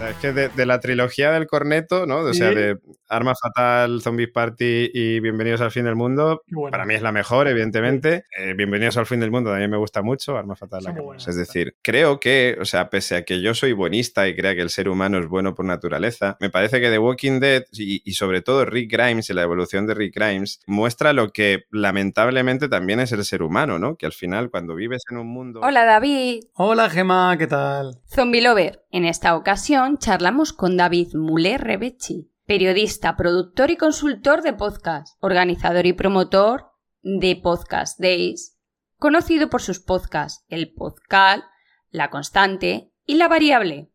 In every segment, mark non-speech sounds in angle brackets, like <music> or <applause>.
Sea, es que de, la trilogía del corneto, ¿no? O sea, de Arma Fatal, Zombie Party y Bienvenidos al Fin del Mundo, para mí es la mejor, evidentemente. Eh, Bienvenidos al Fin del Mundo también me gusta mucho, Arma Fatal la que Es decir, creo que, o sea, pese a que yo soy buenista y crea que el ser humano es bueno por naturaleza, me parece que The Walking Dead y, y sobre todo Rick Grimes y la evolución de Rick Grimes muestra lo que lamentablemente también es el ser humano, ¿no? Que al final cuando vives en un mundo... Hola David. Hola Gemma, ¿qué tal? Zombie Lover. En esta ocasión charlamos con David Muller Rebechi, periodista, productor y consultor de podcast, organizador y promotor de Podcast Days, conocido por sus podcasts El Podcal, La Constante y La Variable.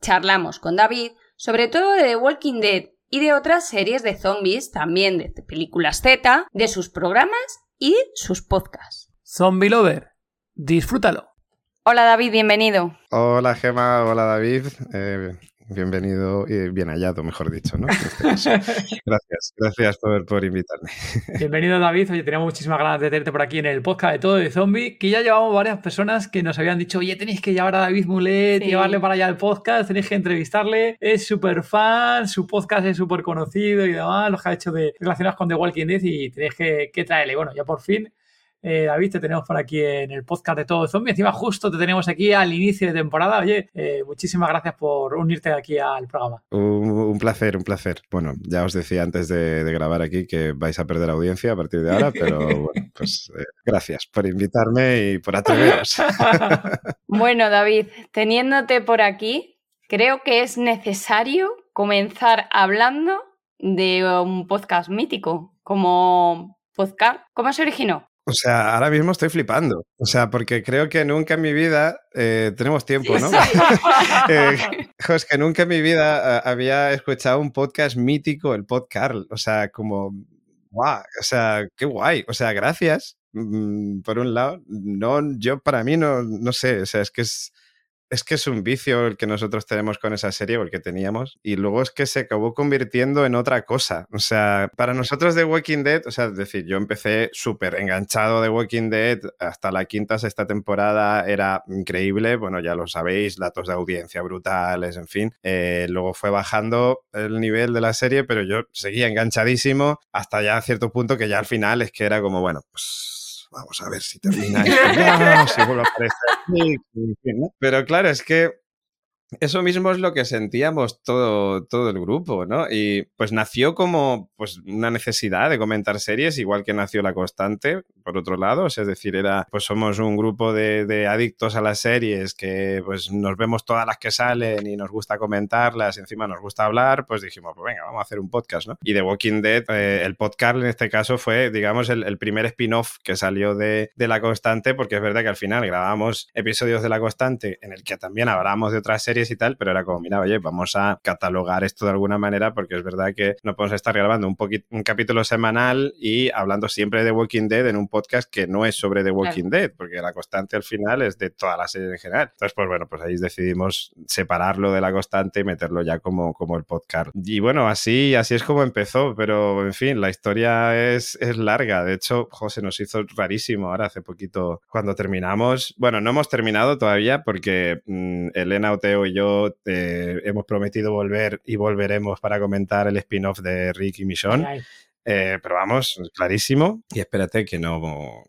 Charlamos con David sobre todo de The Walking Dead y de otras series de zombies, también de películas Z, de sus programas y sus podcasts. Zombie Lover, disfrútalo. Hola David, bienvenido. Hola Gema, hola David. Eh, bienvenido y bien hallado, mejor dicho, ¿no? Este <laughs> gracias, gracias por, por, invitarme. Bienvenido David, oye, teníamos muchísimas ganas de tenerte por aquí en el podcast de Todo de Zombie, que ya llevamos varias personas que nos habían dicho, oye, tenéis que llevar a David Mulet, llevarle para allá al podcast, tenéis que entrevistarle, es súper fan, su podcast es súper conocido y demás, los que ha hecho de relacionados con The Walking Dead y tenéis que, que traerle. Bueno, ya por fin eh, David, te tenemos por aquí en el podcast de Todo Zombie. Encima, justo te tenemos aquí al inicio de temporada. Oye, eh, muchísimas gracias por unirte aquí al programa. Un, placer, un placer. Bueno, ya os decía antes de, grabar aquí que vais a perder audiencia a partir de ahora, pero <laughs> bueno, pues eh, gracias por invitarme y por atreveros. <laughs> bueno, David, teniéndote por aquí, creo que es necesario comenzar hablando de un podcast mítico como podcast. ¿Cómo se originó? O sea, ahora mismo estoy flipando. O sea, porque creo que nunca en mi vida eh, tenemos tiempo, ¿no? <laughs> eh, es que nunca en mi vida eh, había escuchado un podcast mítico, el podcast. O sea, como, guau, o sea, qué guay. O sea, gracias. Mm, por un lado, no, yo para mí no, no sé, o sea, es que es es que es un vicio el que nosotros tenemos con esa serie, o el que teníamos, y luego es que se acabó convirtiendo en otra cosa. O sea, para nosotros The Walking Dead, o sea, es decir, yo empecé súper enganchado de Walking Dead, hasta la quinta, sexta temporada era increíble, bueno, ya lo sabéis, datos de audiencia brutales, en fin. Eh, luego fue bajando el nivel de la serie, pero yo seguía enganchadísimo hasta ya a cierto punto que ya al final es que era como, bueno, pues vamos a ver si termina <laughs> esto. Si vuelve a aparecer. Pero claro, es que eso mismo es lo que sentíamos todo, todo el grupo, ¿no? Y pues nació como pues, una necesidad de comentar series, igual que nació La Constante, por otro lado, es decir, era, pues somos un grupo de, adictos a las series que pues nos vemos todas las que salen y nos gusta comentarlas y encima nos gusta hablar, pues dijimos, pues venga, vamos a hacer un podcast, ¿no? Y The Walking Dead, eh, el podcast en este caso fue, digamos, el, primer spin-off que salió de, de La Constante, porque es verdad que al final grabamos episodios de La Constante en el que también hablamos de otras series y tal, pero era como, mira, oye, vamos a catalogar esto de alguna manera porque es verdad que no podemos estar grabando un, un capítulo semanal y hablando siempre de Walking Dead en un podcast que no es sobre The Walking Dead, porque la constante al final es de toda la serie en general. Entonces, pues bueno, pues ahí decidimos separarlo de la constante y meterlo ya como, como el podcast. Y bueno, así, así es como empezó, pero en fin, la historia es, es larga. De hecho, José nos hizo rarísimo ahora hace poquito cuando terminamos. Bueno, no hemos terminado todavía porque mm, Elena Oteo yo eh, hemos prometido volver y volveremos para comentar el spin-off de Rick y Michonne. Eh, pero vamos, clarísimo. Y espérate que no,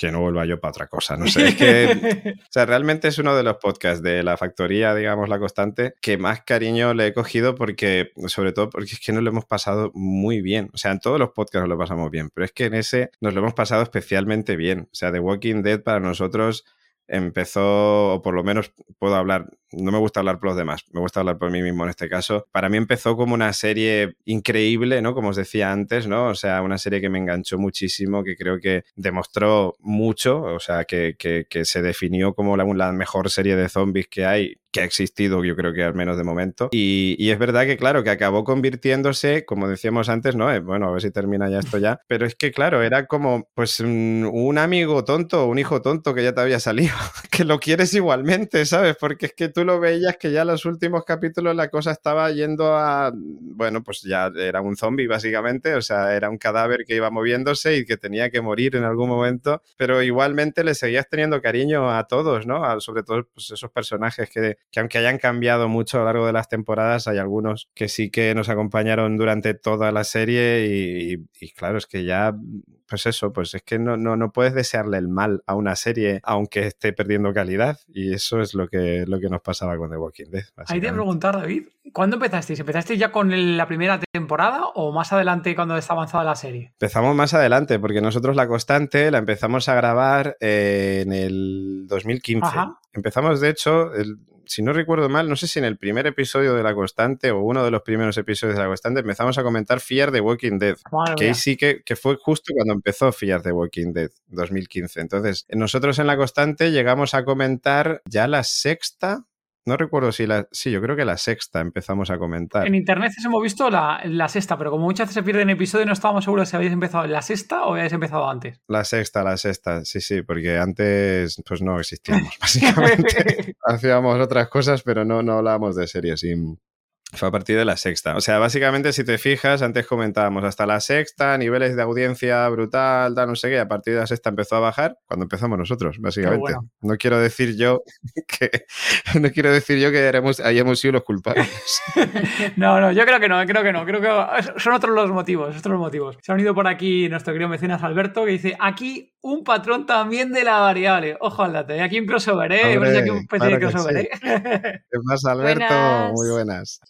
que no vuelva yo para otra cosa. No sé, es que, <laughs> o sea, realmente es uno de los podcasts de la factoría, digamos, la constante, que más cariño le he cogido porque, sobre todo porque es que nos lo hemos pasado muy bien. O sea, en todos los podcasts nos lo pasamos bien, pero es que en ese nos lo hemos pasado especialmente bien. O sea, The Walking Dead para nosotros empezó, o por lo menos puedo hablar, no me gusta hablar por los demás, me gusta hablar por mí mismo en este caso. Para mí empezó como una serie increíble, ¿no? Como os decía antes, ¿no? O sea, una serie que me enganchó muchísimo, que creo que demostró mucho, o sea, que, se definió como la, la mejor serie de zombies que hay que ha existido, yo creo que al menos de momento. Y, es verdad que, claro, que acabó convirtiéndose, como decíamos antes, ¿no? Bueno, a ver si termina ya esto ya. Pero es que, claro, era como, pues, un, amigo tonto, un hijo tonto que ya te había salido, <laughs> que lo quieres igualmente, ¿sabes? Porque es que tú lo veías que ya en los últimos capítulos la cosa estaba yendo a, bueno, pues ya era un zombie, básicamente, o sea, era un cadáver que iba moviéndose y que tenía que morir en algún momento, pero igualmente le seguías teniendo cariño a todos, ¿no? sobre todo, pues, esos personajes que que aunque hayan cambiado mucho a lo largo de las temporadas, hay algunos que sí que nos acompañaron durante toda la serie y, claro, es que ya, pues eso, pues es que no, no, no, puedes desearle el mal a una serie aunque esté perdiendo calidad y eso es lo que, lo que nos pasaba con The Walking Dead. Ahí te preguntar, David, ¿cuándo empezasteis? ¿Empezasteis ya con la primera temporada o más adelante cuando está avanzada la serie? Empezamos más adelante porque nosotros La Constante la empezamos a grabar eh, en el 2015. Empezamos, de hecho, el, si no recuerdo mal, no sé si en el primer episodio de La Constante o uno de los primeros episodios de La Constante empezamos a comentar Fear the Walking Dead. que ahí sí que, que, fue justo cuando empezó Fear the Walking Dead, 2015. Entonces, nosotros en La Constante llegamos a comentar ya la sexta no recuerdo si la. Sí, yo creo que la sexta empezamos a comentar. En internet hemos visto la, sexta, pero como muchas veces se pierden episodios, no estábamos seguros si habéis empezado en la sexta o habéis empezado antes. La sexta, la sexta, sí, sí, porque antes pues no existíamos, <laughs> básicamente. <laughs> Hacíamos otras cosas, pero no, no hablábamos de series. Y, fue a partir de la sexta. O sea, básicamente, si te fijas, antes comentábamos hasta la sexta, niveles de audiencia brutal, tal, no sé qué, a partir de la sexta empezó a bajar cuando empezamos nosotros, básicamente. No quiero decir yo <laughs> que no quiero decir yo que hayamos sido los culpables. <laughs> no, no, yo creo que no, creo que no, creo que son otros los motivos, otros los motivos. Se ha unido por aquí nuestro querido mecenas Alberto que dice, aquí un patrón también de la variable. Ojo al dato, ¿eh? aquí un crossover, ¿eh? aquí un de crossover, ¿eh? ¿Qué pasa, <laughs> Alberto? Muy buenas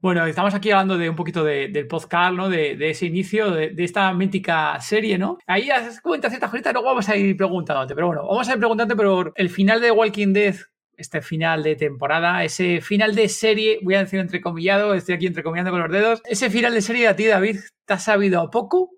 Bueno, estamos aquí hablando de un poquito del podcast, ¿no? De, ese inicio, de, esta mítica serie, ¿no? Ahí has comentado ciertas cositas, luego vamos a ir preguntándote. Pero bueno, vamos a ir preguntándote por el final de Walking Dead este final de temporada, ese final de serie, voy a decir entrecomillado, estoy aquí entrecomillando con los dedos, ese final de serie a ti, David, ¿te has sabido a poco?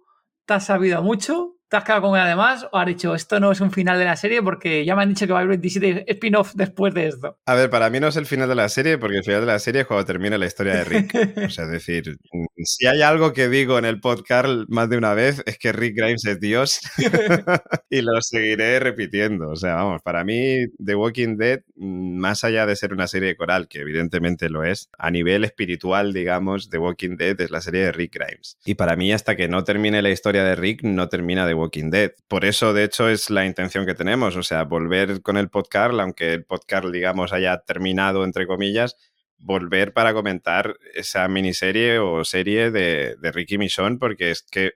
¿Te has sabido a mucho? ¿Te has quedado con además o has dicho esto no es un final de la serie porque ya me han dicho que va a haber 27 spin-off después de esto? A ver, para mí no es el final de la serie porque el final de la serie es cuando termina la historia de Rick. o sea, es decir, si hay algo que digo en el podcast más de una vez es que Rick Grimes es Dios <laughs> y lo seguiré repitiendo. O sea, vamos, para mí The Walking Dead, más allá de ser una serie de coral, que evidentemente lo es, a nivel espiritual, digamos, The Walking Dead es la serie de Rick Grimes. Y para mí, hasta que no termine la historia de Rick, no termina The Walking Dead. Por eso, de hecho, es la intención que tenemos, o sea, volver con el podcast, aunque el podcast, digamos, haya terminado, entre comillas, volver para comentar esa miniserie o serie de, de Ricky Michonne, porque es que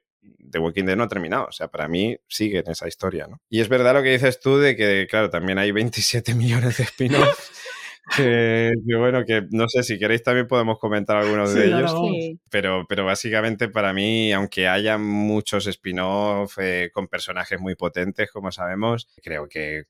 The Walking Dead no ha terminado. O sea, para mí sigue en esa historia, ¿no? Y es verdad lo que dices tú de que, claro, también hay <laughs> 27 millones de spin-offs. Que, bueno, que no sé si queréis también podemos comentar algunos de ellos. Pero, pero básicamente para mí, aunque haya muchos spin-off eh, con personajes muy potentes, como sabemos, creo que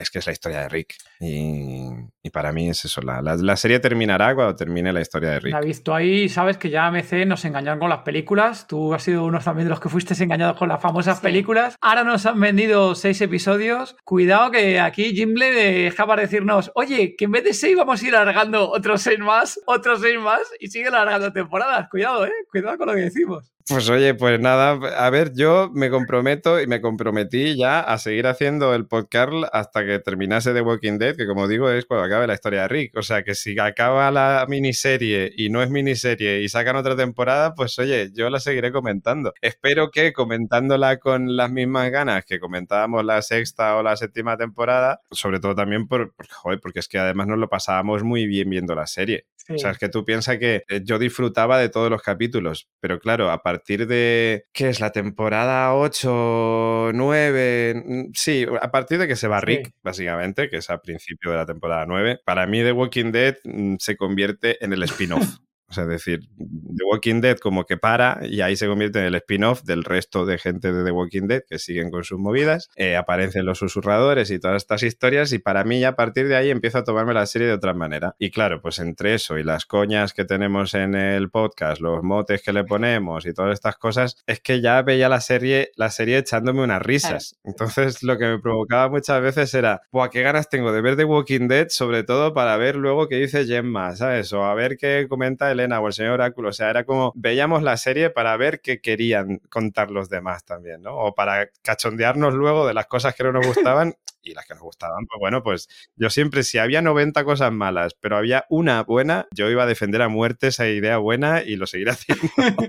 es que es la historia de Rick. Y, para mí es eso. La, serie terminará cuando termine la historia de Rick. La visto ahí, sabes que ya MC nos engañaron con las películas. Tú has sido uno también de los que fuiste engañados con las famosas películas. Ahora nos han vendido seis episodios. Cuidado que aquí Jimble deja para decirnos, oye, que en vez de seis vamos a ir alargando otros seis más, otros seis más y sigue alargando temporadas. Cuidado, eh. Cuidado con lo que decimos. Pues oye, pues nada, a ver, yo me comprometo y me comprometí ya a seguir haciendo el podcast hasta que terminase The Walking Dead, que como digo es cuando acabe la historia de Rick. O sea que si acaba la miniserie y no es miniserie y sacan otra temporada, pues oye, yo la seguiré comentando. Espero que comentándola con las mismas ganas que comentábamos la sexta o la séptima temporada, sobre todo también por, joder, porque es que además nos lo pasábamos muy bien viendo la serie. O sea, es que tú piensas que eh, yo disfrutaba de todos los capítulos, pero claro, a partir de, ¿qué es? La temporada 8, 9, mm, sí, a partir de que se va Rick, básicamente, que es a principio de la temporada 9, para mí The Walking Dead mm, se convierte en el spin-off. O sea, es decir, The Walking Dead como que para y ahí se convierte en el spin-off del resto de gente de The Walking Dead que siguen con sus movidas. Eh, aparecen los susurradores y todas estas historias y para mí ya a partir de ahí empiezo a tomarme la serie de otra manera. Y claro, pues entre eso y las coñas que tenemos en el podcast, los motes que le ponemos y todas estas cosas, es que ya veía la serie, la serie echándome unas risas. Entonces lo que me provocaba muchas veces era, ¡buah, qué ganas tengo de ver The Walking Dead! Sobre todo para ver luego qué dice Gemma, ¿sabes? O a ver qué comenta Elena o el señor Oráculo. O sea, era como, veíamos la serie para ver qué querían contar los demás también, ¿no? O para cachondearnos luego de las cosas que no nos gustaban <laughs> y las que nos gustaban, pues bueno, pues yo siempre, si había 90 cosas malas, pero había una buena, yo iba a defender a muerte esa idea buena y lo seguiré <laughs> haciendo.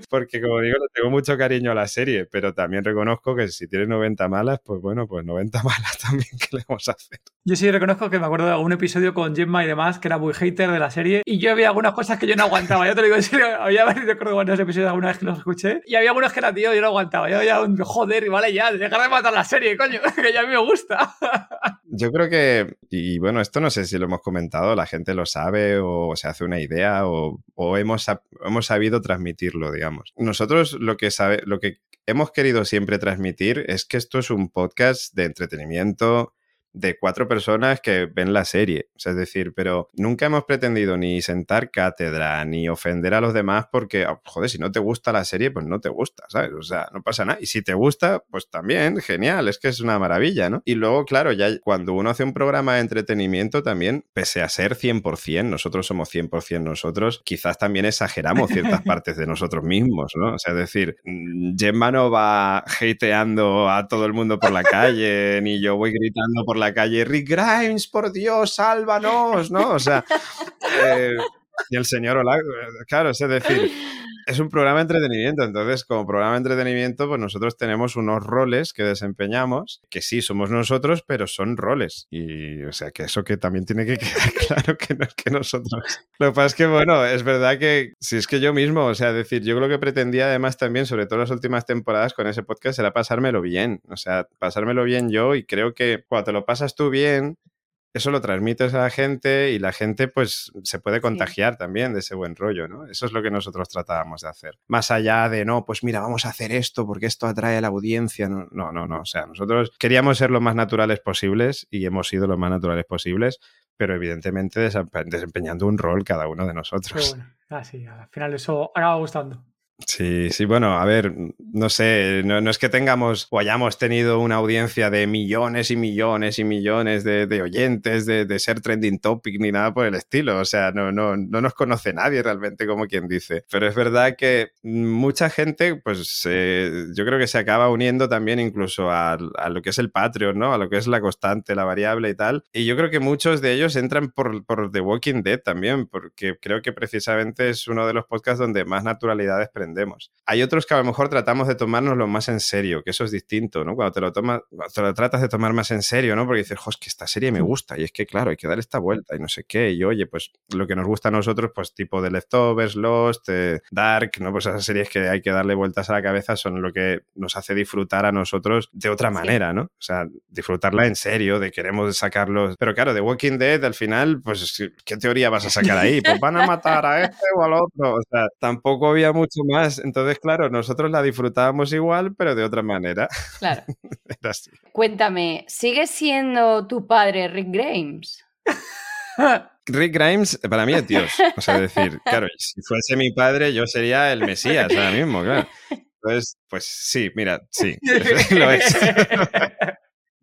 Porque como digo, le tengo mucho cariño a la serie, pero también reconozco que si tiene 90 malas, pues bueno, pues 90 <laughs> malas también, ¿qué le vamos a hacer? Yo sí reconozco que me acuerdo de algún episodio con Gemma y demás, que era muy hater de la serie, y yo había algunas cosas que yo no aguantaba. Yo te lo digo en serio, había varios episodios alguna vez que los escuché, y había algunos que era tío, yo no aguantaba. Yo ya, joder, vale, ya, dejar de matar la serie, coño, <laughs> que ya a mí me gusta. Yo creo que, y bueno, esto no sé si lo hemos comentado, la gente lo sabe o se hace una idea o, hemos, hemos sabido transmitirlo, digamos. Nosotros lo que, sabe, lo que hemos querido siempre transmitir es que esto es un podcast de entretenimiento, de cuatro personas que ven la serie. es decir, pero nunca hemos pretendido ni sentar cátedra, ni ofender a los demás porque, ah, joder, si no te gusta la serie, pues no te gusta, ¿sabes? O sea, no pasa nada. Y si te gusta, pues también, genial, es que es una maravilla, ¿no? Y luego, claro, ya cuando uno hace un programa de entretenimiento también, pese a ser 100%, nosotros somos 100% nosotros, quizás también exageramos ciertas <laughs> partes de nosotros mismos, ¿no? O sea, es decir, mm, Gemma no va hateando a todo el mundo por la calle, ni yo voy gritando por la calle, Rick Grimes, por Dios, sálvanos, ¿no? O sea, <laughs> eh, y el señor Hola, claro, es decir, es un programa de entretenimiento, entonces como programa de entretenimiento, pues nosotros tenemos unos roles que desempeñamos, que sí somos nosotros, pero son roles. Y o sea, que eso que también tiene que <laughs> quedar claro que no es que nosotros. Lo que pasa es que, bueno, es verdad que si es que yo mismo, o sea, decir, yo creo que pretendía además también, sobre todo las últimas temporadas con ese podcast, era pasármelo bien, o sea, pasármelo bien yo y creo que cuando te lo pasas tú bien, eso lo transmites a la gente y la gente pues se puede contagiar también de ese buen rollo, ¿no? Eso es lo que nosotros tratábamos de hacer. Más allá de, no, pues mira, vamos a hacer esto porque esto atrae a la audiencia. No, no, no, no. O sea, nosotros queríamos ser lo más naturales posibles y hemos sido lo más naturales posibles, pero evidentemente desempeñando un rol cada uno de nosotros. bueno. Ah, sí, al final eso acaba gustando. Sí, sí, bueno, a ver, no sé, no, es que tengamos o hayamos tenido una audiencia de millones y millones y millones de, oyentes, de, ser trending topic ni nada por el estilo, o sea, no, no, no nos conoce nadie realmente, como quien dice. Pero es verdad que mucha gente, pues eh, yo creo que se acaba uniendo también incluso a, a, lo que es el Patreon, ¿no? A lo que es la constante, la variable y tal. Y yo creo que muchos de ellos entran por, por The Walking Dead también, porque creo que precisamente es uno de los podcasts donde más naturalidad hay otros que a lo mejor tratamos de tomárnoslo más en serio, que eso es distinto, ¿no? Cuando te lo, tomas, te lo tratas de tomar más en serio, ¿no? Porque dices, jo, que esta serie me gusta y es que, claro, hay que dar esta vuelta y no sé qué. Y oye, pues lo que nos gusta a nosotros, pues tipo de Leftovers, Lost, eh, Dark, ¿no? Pues esas series que hay que darle vueltas a la cabeza son lo que nos hace disfrutar a nosotros de otra manera, ¿no? O sea, disfrutarla en serio, de queremos sacarlos. Pero claro, de Walking Dead, al final, pues, ¿qué teoría vas a sacar ahí? Pues van a matar a este o al otro. O sea, tampoco había mucho más entonces, claro, nosotros la disfrutábamos igual, pero de otra manera. Claro. <laughs> Cuéntame, ¿sigue siendo tu padre Rick Grimes? <laughs> Rick Grimes para mí es Dios. O sea, decir, <laughs> claro, si fuese mi padre, yo sería el Mesías ahora mismo, claro. Entonces, pues sí, mira, sí, lo es.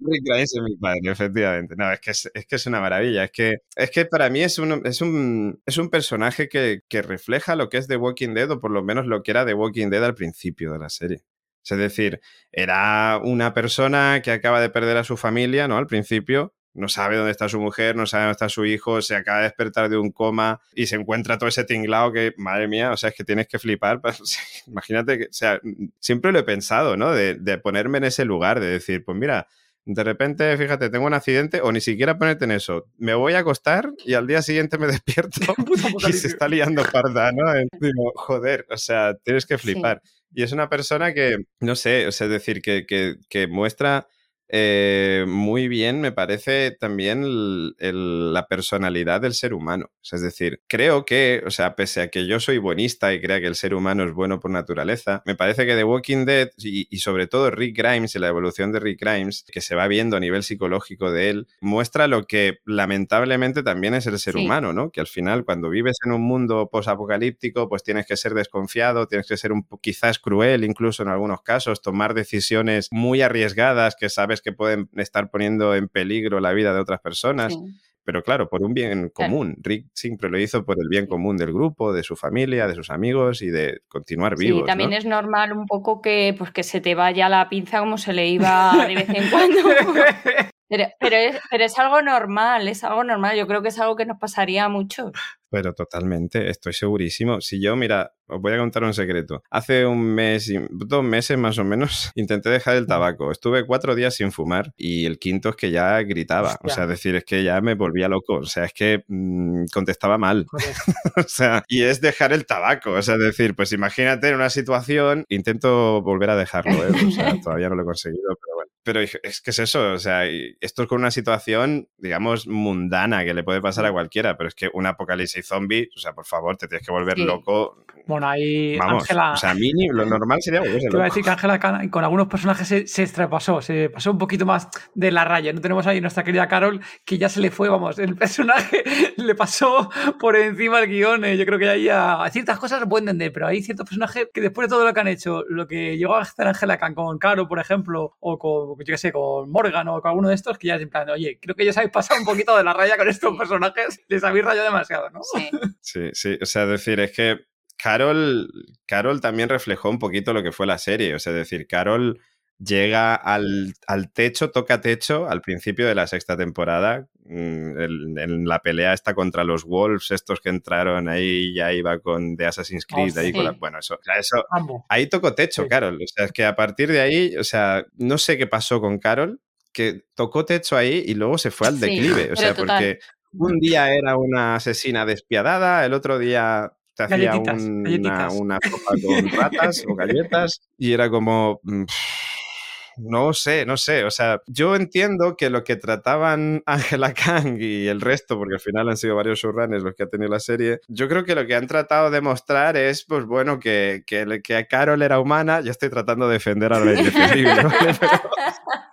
Mi padre, efectivamente. No, es que es, que es una maravilla. Es que, es que para mí es un, es un, es un personaje que, que, refleja lo que es The Walking Dead, o por lo menos lo que era The Walking Dead al principio de la serie. Es decir, era una persona que acaba de perder a su familia, ¿no? Al principio, no sabe dónde está su mujer, no sabe dónde está su hijo, se acaba de despertar de un coma y se encuentra todo ese tinglado que, madre mía, o sea, es que tienes que flipar. <laughs> imagínate que, o sea, siempre lo he pensado, ¿no? De, de, ponerme en ese lugar, de decir, pues mira, de repente, fíjate, tengo un accidente o ni siquiera ponerte en eso. Me voy a acostar y al día siguiente me <laughs> despierto <laughs> y se está liando parda, ¿no? <laughs> Digo, joder, o sea, tienes que flipar. Y es una persona que, no sé, o sea, es decir, que, que, que muestra eh, muy bien, me parece también la personalidad del ser humano. es decir, creo que, o sea, pese a que yo soy buenista y crea que el ser humano es bueno por naturaleza, me parece que The Walking Dead y, y sobre todo Rick Grimes y la evolución de Rick Grimes, que se va viendo a nivel psicológico de él, muestra lo que lamentablemente también es el ser humano, ¿no? Que al final cuando vives en un mundo posapocalíptico, pues tienes que ser desconfiado, tienes que ser un quizás cruel incluso en algunos casos, tomar decisiones muy arriesgadas que sabes que pueden estar poniendo en peligro la vida de otras personas. Pero claro, por un bien común. Rick siempre lo hizo por el bien común del grupo, de su familia, de sus amigos y de continuar vivos. Sí, también es normal un poco que, pues, que se te vaya la pinza como se le iba de vez en <laughs> cuando. Pero, pero, es, algo normal, es algo normal. Yo creo que es algo que nos pasaría a muchos. Pero totalmente, estoy segurísimo. Si yo, mira, os voy a contar un secreto. Hace un mes, dos meses más o menos, <laughs> intenté dejar el tabaco. Estuve cuatro días sin fumar y el quinto es que ya gritaba. O sea, decir, es que ya me volvía loco. O sea, es que mm, contestaba mal. <laughs> o sea, y es dejar el tabaco. O sea, decir, pues imagínate en una situación, intento volver a dejarlo. ¿eh? O sea, <laughs> todavía no lo he conseguido, pero bueno. Pero es que es eso, o sea, esto es con una situación, digamos, mundana que le puede pasar a cualquiera, pero es que un apocalipsis zombie, o sea, por favor, te tienes que volver loco. Ahí Ángela... O sea, mínimo, lo normal sería Te voy a decir que Ángela con algunos personajes se, se estrepasó, se pasó un poquito más de la raya. No tenemos ahí nuestra querida Carol, que ya se le fue, vamos, el personaje <laughs> le pasó por encima el guion. Eh, yo creo que ahí a, ciertas cosas se pueden entender, pero hay ciertos personajes que después de todo lo que han hecho, lo que llegó a hacer Ángela con Carol, por ejemplo, o con yo qué sé, con Morgan o con alguno de estos, que ya es en plan, oye, creo que ya os habéis pasado un poquito de la raya con estos personajes, les habéis rayado demasiado, ¿no? Sí. <laughs> Sí, sí, o sea, decir, es que Carol, Carol también reflejó un poquito lo que fue la serie, o sea, decir, Carol llega al, techo, toca techo al principio de la sexta temporada. Mm, en, la pelea está contra los Wolves, estos que entraron ahí, ya iba con The Assassin's oh, Creed. ahí bueno, eso, eso ahí tocó techo, Carol. O sea, es que a partir de ahí, o sea, no sé qué pasó con Carol, que tocó techo ahí y luego se fue al declive. o sea, porque un día era una asesina despiadada, el otro día te hacía una, una, <laughs> sopa con ratas o galletas y era como... Mm, no sé, no sé. O sea, yo entiendo que lo que trataban <laughs> Angela Kang y el resto, porque al final han sido varios surranes los que ha tenido la serie, yo creo que lo que han tratado de mostrar es, pues bueno, que, que, que Carol era humana. Yo estoy tratando de defender a la indefendible,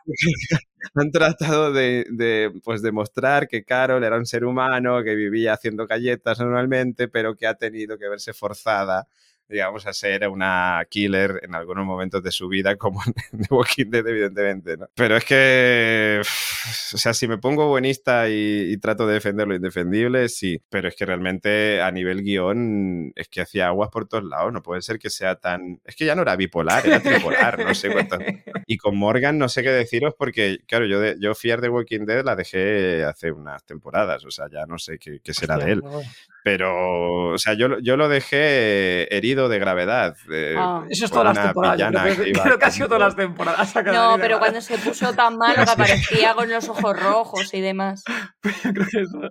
<laughs> han tratado de, pues, demostrar que Carol era un ser humano que vivía haciendo galletas normalmente, pero que ha tenido que verse forzada digamos, a ser una killer en algunos momentos de su vida, como en <laughs> The Walking Dead, evidentemente, ¿no? Pero es que, <sighs> o sea, si me pongo buenista y, trato de defender lo indefendible, sí, pero es que realmente a nivel guion es que hacía aguas por todos lados, no puede ser que sea tan... Es que ya no era bipolar, era tripolar, no sé cuánto... <laughs> Y con Morgan no sé qué deciros porque, claro, yo, de, yo Fear The Walking Dead la dejé hace unas temporadas, o sea, ya no sé qué, qué será de él. Pero, o sea, yo, yo lo dejé herido de gravedad. Ah. Eso es todas las temporadas. <laughs> Creo, que, ha sido todas las temporadas. No, pero cuando se puso tan mal que <laughs> aparecía con los ojos rojos y demás. <laughs>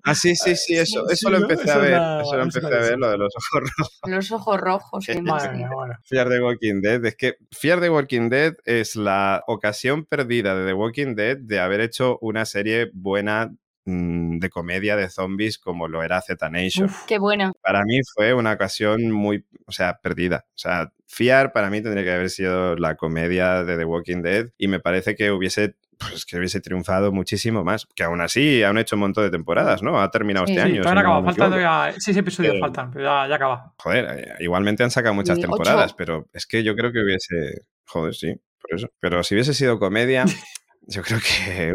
Ah, sí, sí, sí, eso, eso lo empecé a ver. Eso lo empecé a ver, lo de los ojos rojos. Los ojos rojos. Fear the Walking Dead. Es que Fear the Walking Dead es la ocasión perdida de The Walking Dead de haber hecho una serie buena de comedia de zombies como lo era Z Nation. qué buena. Para mí fue una ocasión muy, o sea, perdida. O sea, Fiar para mí tendría que haber sido la comedia de The Walking Dead y me parece que hubiese pues que hubiese triunfado muchísimo más. Que aún así han hecho un montón de temporadas, ¿no? Ha terminado este año. Todavía no faltan ya seis episodios faltan, pero ya, ya, acaba. Joder, eh, igualmente han sacado muchas temporadas, pero es que yo creo que hubiese. Joder, sí, por eso. Pero si hubiese sido comedia. <laughs> Yo creo que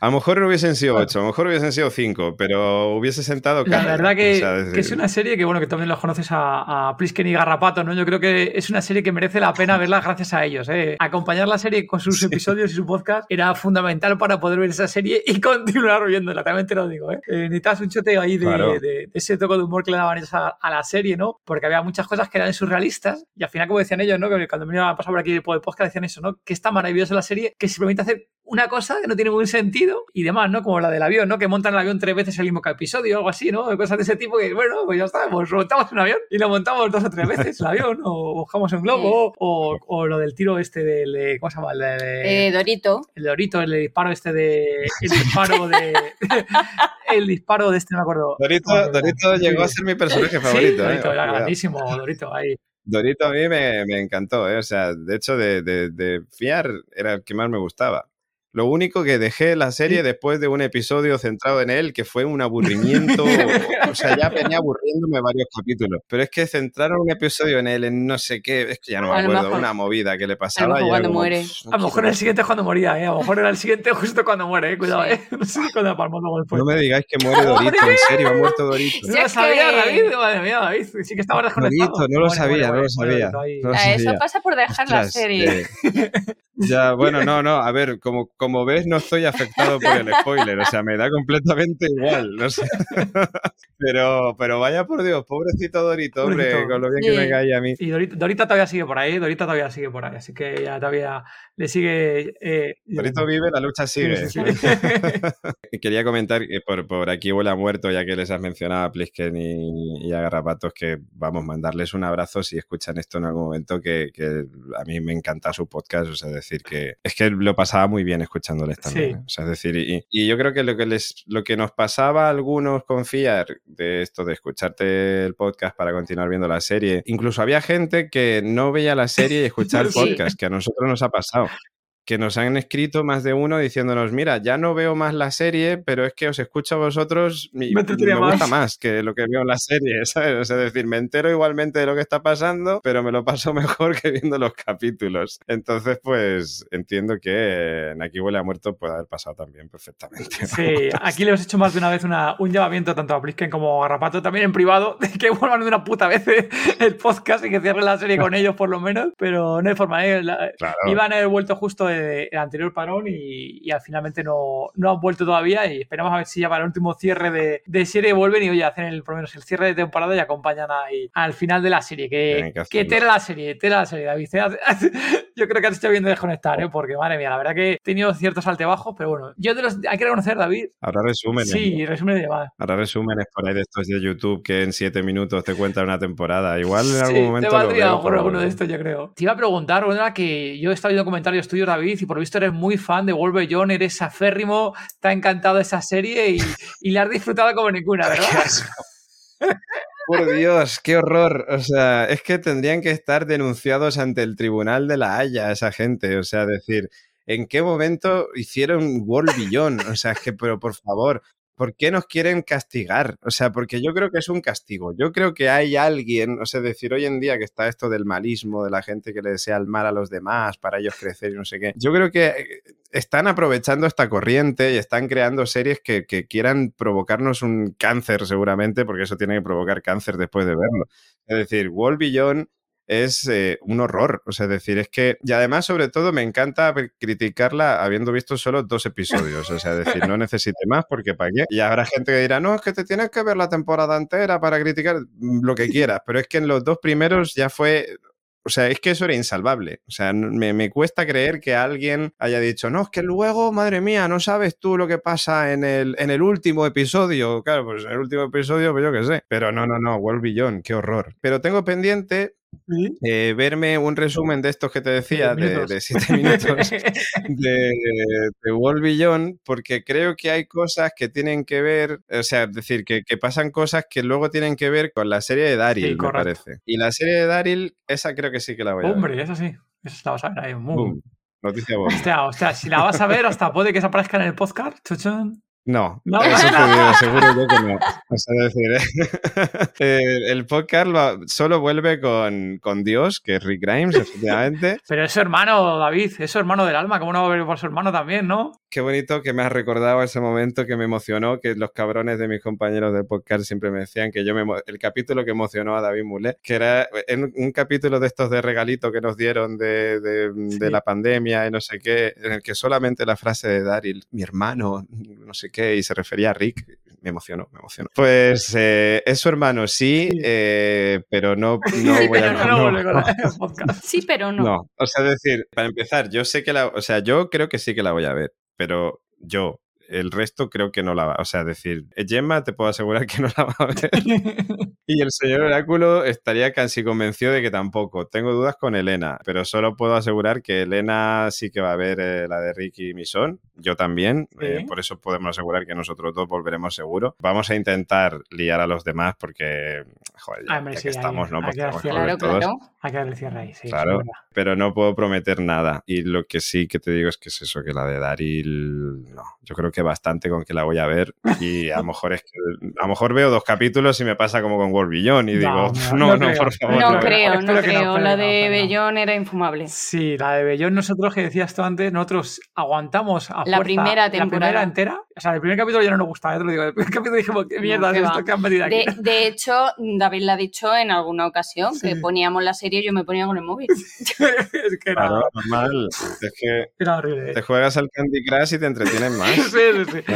a lo mejor no hubiesen sido ocho, a lo mejor hubiesen sido cinco, pero hubiese sentado La verdad que, es una serie que, bueno, que también los conoces a, a Plisken y Garrapato, ¿no? Yo creo que es una serie que merece la pena verla gracias a ellos, ¿eh? Acompañar la serie con sus episodios y su podcast era fundamental para poder ver esa serie y <laughs> continuar viéndola, también te lo digo, ¿eh? eh necesitas un choteo ahí de, ese toque de humor que le daban ellos a, la serie, ¿no? Porque había muchas cosas que eran surrealistas y al final, como decían ellos, ¿no? Que cuando me iban a pasar por aquí el podcast decían eso, ¿no? Que está maravillosa la serie, que simplemente hace una cosa que no tiene ningún sentido y demás, ¿no? Como la del avión, ¿no? Que montan el avión tres veces el mismo episodio o algo así, ¿no? Cosas de ese tipo que, bueno, pues ya está, pues montamos un avión y lo montamos dos o tres veces el avión o buscamos un globo o, o, lo del tiro este del, ¿cómo se llama? El de, eh, Dorito. El Dorito, el disparo este de, el disparo de, <laughs> el disparo de este, no me acuerdo. Dorito, Dorito llegó a ser mi personaje favorito. Dorito, ¿eh? era grandísimo, Dorito, ahí. Dorito a mí me, me encantó, ¿eh? o sea, de hecho de, de, de, fiar era el que más me gustaba. Lo único que dejé la serie después de un episodio centrado en él, que fue un aburrimiento, <laughs> o sea, ya venía aburriéndome varios capítulos, pero es que centraron un episodio en él, en no sé qué, es que ya no me acuerdo, una movida que le pasaba. A lo mejor cuando muere. a lo mejor el siguiente es cuando moría, ¿eh? a lo mejor era el siguiente <laughs> justo cuando muere, ¿eh? cuidado, ¿eh? <laughs> no sé cuando después. No me digáis que muere Dorito, en serio, ha muerto Dorito. No lo sabía, David, madre mía, David, sí que estaba desconectado. Dorito, no lo sabía, no lo sabía. Eso pasa por dejar la serie. Ya, bueno, <laughs> no, no, a ver, como, como ves, no estoy afectado por el spoiler, o sea, me da completamente igual, no sé. <laughs> Pero, pero vaya por Dios, pobrecito Dorito, hombre, con lo bien que me cae a mí. Y Dorito, todavía sigue por ahí, Dorito todavía sigue por ahí, así que ya todavía le sigue. Eh, Dorito vive, la lucha sigue. <laughs> Quería comentar que por, por aquí huele a muerto, ya que les has mencionado a Plisken y, y, a Garrapatos, que vamos, mandarles un abrazo si escuchan esto en algún momento, que, que a mí me encanta su podcast, o sea, decir que es que lo pasaba muy bien escuchándoles también. ¿eh? O sea, es decir, y, y, yo creo que lo que les lo que nos pasaba a algunos con Fiar de esto de escucharte el podcast para continuar viendo la serie. Incluso había gente que no veía la serie y escuchaba el <laughs> podcast, que a nosotros nos ha pasado que nos han escrito más de uno diciéndonos, mira, ya no veo más la serie, pero es que os escucho a vosotros y me, me gusta más que lo que veo en la serie, <laughs> ¿sabes? es decir, me entero igualmente de lo que está pasando, pero me lo paso <laughs> mejor que viendo los capítulos. Entonces, pues entiendo que en Aquí huele a muerto puede haber pasado también perfectamente. Sí, aquí le hemos hecho más de una vez una, un llamamiento tanto a Blisken como a Garrapato también en privado, de que <laughs> vuelvan de una puta vez el podcast y que cierren la serie con ellos por lo menos, pero no hay forma, ¿eh? claro. Iban a haber vuelto justo de el anterior parón y, y, finalmente no, no han vuelto todavía y esperamos a ver si ya para el último cierre de, de serie vuelven y oye, hacen el, por lo menos el cierre de temporada y acompañan ahí al final de la serie. Que, que tela la serie, tela la serie, David. <laughs> Yo creo que has hecho bien de desconectar, ¿eh? porque madre mía, la verdad que he tenido ciertos altibajos, pero bueno, yo de los, hay que reconocer, David. Ahora resúmenes. Sí, resúmenes de más. Ahora resúmenes por ahí de estos de YouTube que en siete minutos te cuentan una temporada. Igual en algún momento. Te valdría alguno de estos, yo creo. Te iba a preguntar, una que yo he estado viendo comentarios tuyos, David, y por visto eres muy fan de John, eres aférrimo, te ha encantado esa serie y, y la has disfrutado como ninguna, <laughs> ¿verdad? Por Dios, qué horror. O sea, es que tendrían que estar denunciados ante el tribunal de la Haya esa gente. O sea, decir, ¿en qué momento hicieron Beyond? O sea, es que, pero por favor, ¿por qué nos quieren castigar? O sea, porque yo creo que es un castigo. Yo creo que hay alguien, o sea, decir hoy en día que está esto del malismo, de la gente que le desea el mal a los demás para ellos crecer y no sé qué. Yo creo que eh, están aprovechando esta corriente y están creando series que, quieran provocarnos un cáncer seguramente, porque eso tiene que provocar cáncer después de verlo. Es decir, Wall Beyond es eh, un horror. O sea, decir, es que, y además, sobre todo, me encanta criticarla habiendo visto solo dos episodios. O sea, decir, no necesite más porque para qué. Y habrá gente que dirá, no, es que te tienes que ver la temporada entera para criticar lo que quieras. Pero es que en los dos primeros ya fue o sea, es que eso era insalvable. O sea, me, me, cuesta creer que alguien haya dicho, no, es que luego, madre mía, no sabes tú lo que pasa en el, en el último episodio. Claro, pues en el último episodio, pues yo qué sé. Pero no, no, no, World Beyond, qué horror. Pero tengo pendiente eh, verme un resumen de estos que te decía, de, de, siete minutos <laughs> de, de World Beyond, porque creo que hay cosas que tienen que ver, o sea, es decir, que, que pasan cosas que luego tienen que ver con la serie de Daryl, sí, me parece. Y la serie de Daryl, esa creo que sí que la voy a Hombre, ver. esa sí, esa la vas a ver ahí. Boom. Noticia buena. Hostia, hostia, si la vas a ver, hasta puede que se aparezca en el podcast. Chuchun. No, no, eso te seguro yo que no. O sea, decir, ¿eh? <laughs> el podcast lo, solo vuelve con, con, Dios, que es Rick Grimes, efectivamente. <laughs> Pero es su hermano, David, es su hermano del alma, ¿cómo no va a ver por su hermano también, no? Qué bonito que me has recordado ese momento que me emocionó, que los cabrones de mis compañeros del podcast siempre me decían que yo me... El capítulo que emocionó a David Mulet, que era en un capítulo de estos de regalito que nos dieron de, de, sí. de la pandemia y no sé qué, en el que solamente la frase de Daryl, mi hermano, no sé qué, y se refería a Rick, me emocionó, me emocionó. Pues eh, es su hermano, sí, eh, pero no, <laughs> no sí, voy pero a... no, no, no, <laughs> sí, pero no. No, o sea, es decir, para empezar, yo sé que la, o sea, yo creo que sí que la voy a ver. Pero yo, el resto creo que no la va. O sea, decir, Gemma te puedo asegurar que no la va a ver. <laughs> y el señor Oráculo estaría casi convencido de que tampoco. Tengo dudas con Elena, pero solo puedo asegurar que Elena sí que va a ver eh, la de Ricky y Misón. Yo también. Eh, por eso podemos asegurar que nosotros dos volveremos seguro. Vamos a intentar liar a los demás porque, joder, ya, que estamos, ¿no? claro, claro. Hay que darle cierre ahí, sí. Claro, pero no puedo prometer nada. Y lo que sí que te digo es que es eso, que la de Daryl, no. Yo creo que bastante con que la voy a ver y a lo mejor es que a lo mejor veo dos capítulos y me pasa como con World Beyond y digo, no, no, por favor. No, creo, no creo. la de Bellón era infumable. Sí, la de Bellón nosotros que decías tú antes, nosotros aguantamos a la primera temporada. La primera entera. O sea, el primer capítulo ya no nos gustaba, te lo digo. El primer capítulo dijimos, qué mierda es esto que han metido aquí. De, hecho, David lo ha dicho en alguna ocasión, que poníamos la serie y yo me ponía con el móvil. <laughs> es que era... Claro, normal. Es que era horrible. te juegas al Candy Crush y te entretienen más. <laughs> sí, sí, sí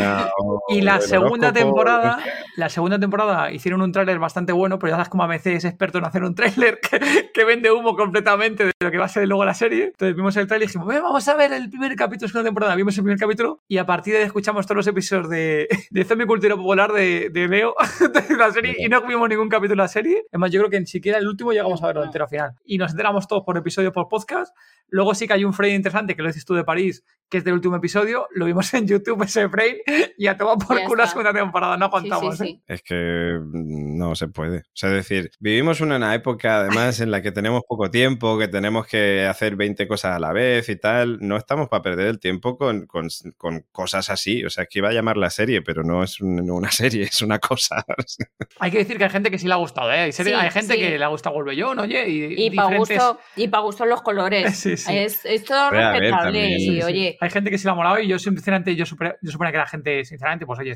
y la segunda temporada, <laughs> la segunda temporada hicieron un tráiler bastante bueno, pero ya sabes como ABC es experto en hacer un tráiler que, vende humo completamente de lo que va a ser luego la serie. Entonces vimos el tráiler y dijimos, vamos a ver el primer capítulo de segunda temporada. Vimos el primer capítulo y a partir de ahí escuchamos todos los episodios de, de Zombie Cultura Popular de, de Leo <laughs> de la serie y no vimos ningún capítulo de la serie. Es más, yo creo que ni siquiera el último llegamos a verlo entero al final. Y nos enteramos todos por episodio por podcast. Luego sí que hay un frame interesante que lo dices tú de París, que es del último episodio. Lo vimos en YouTube ese frame y a tomar por culo la segunda temporada. No contamos. ¿eh? Es que mm, no se puede. O sea, es decir, vivimos una época además en la que tenemos poco tiempo, que tenemos que hacer 20 cosas a la vez y tal. No estamos para perder el tiempo con, con, cosas así. O sea, que iba a llamar la serie, pero no es una <laughs> serie, es una cosa. <laughs> hay que decir que hay gente que sí le ha gustado, ¿eh? Hay, gente que le ha gustado Wolvellón, oye. Y, y para gusto, y para gusto los colores. <laughs> Es, es, todo respetable. y, oye. Hay gente que sí le ha molado y yo, sinceramente, yo, suponía que la gente, sinceramente, pues oye,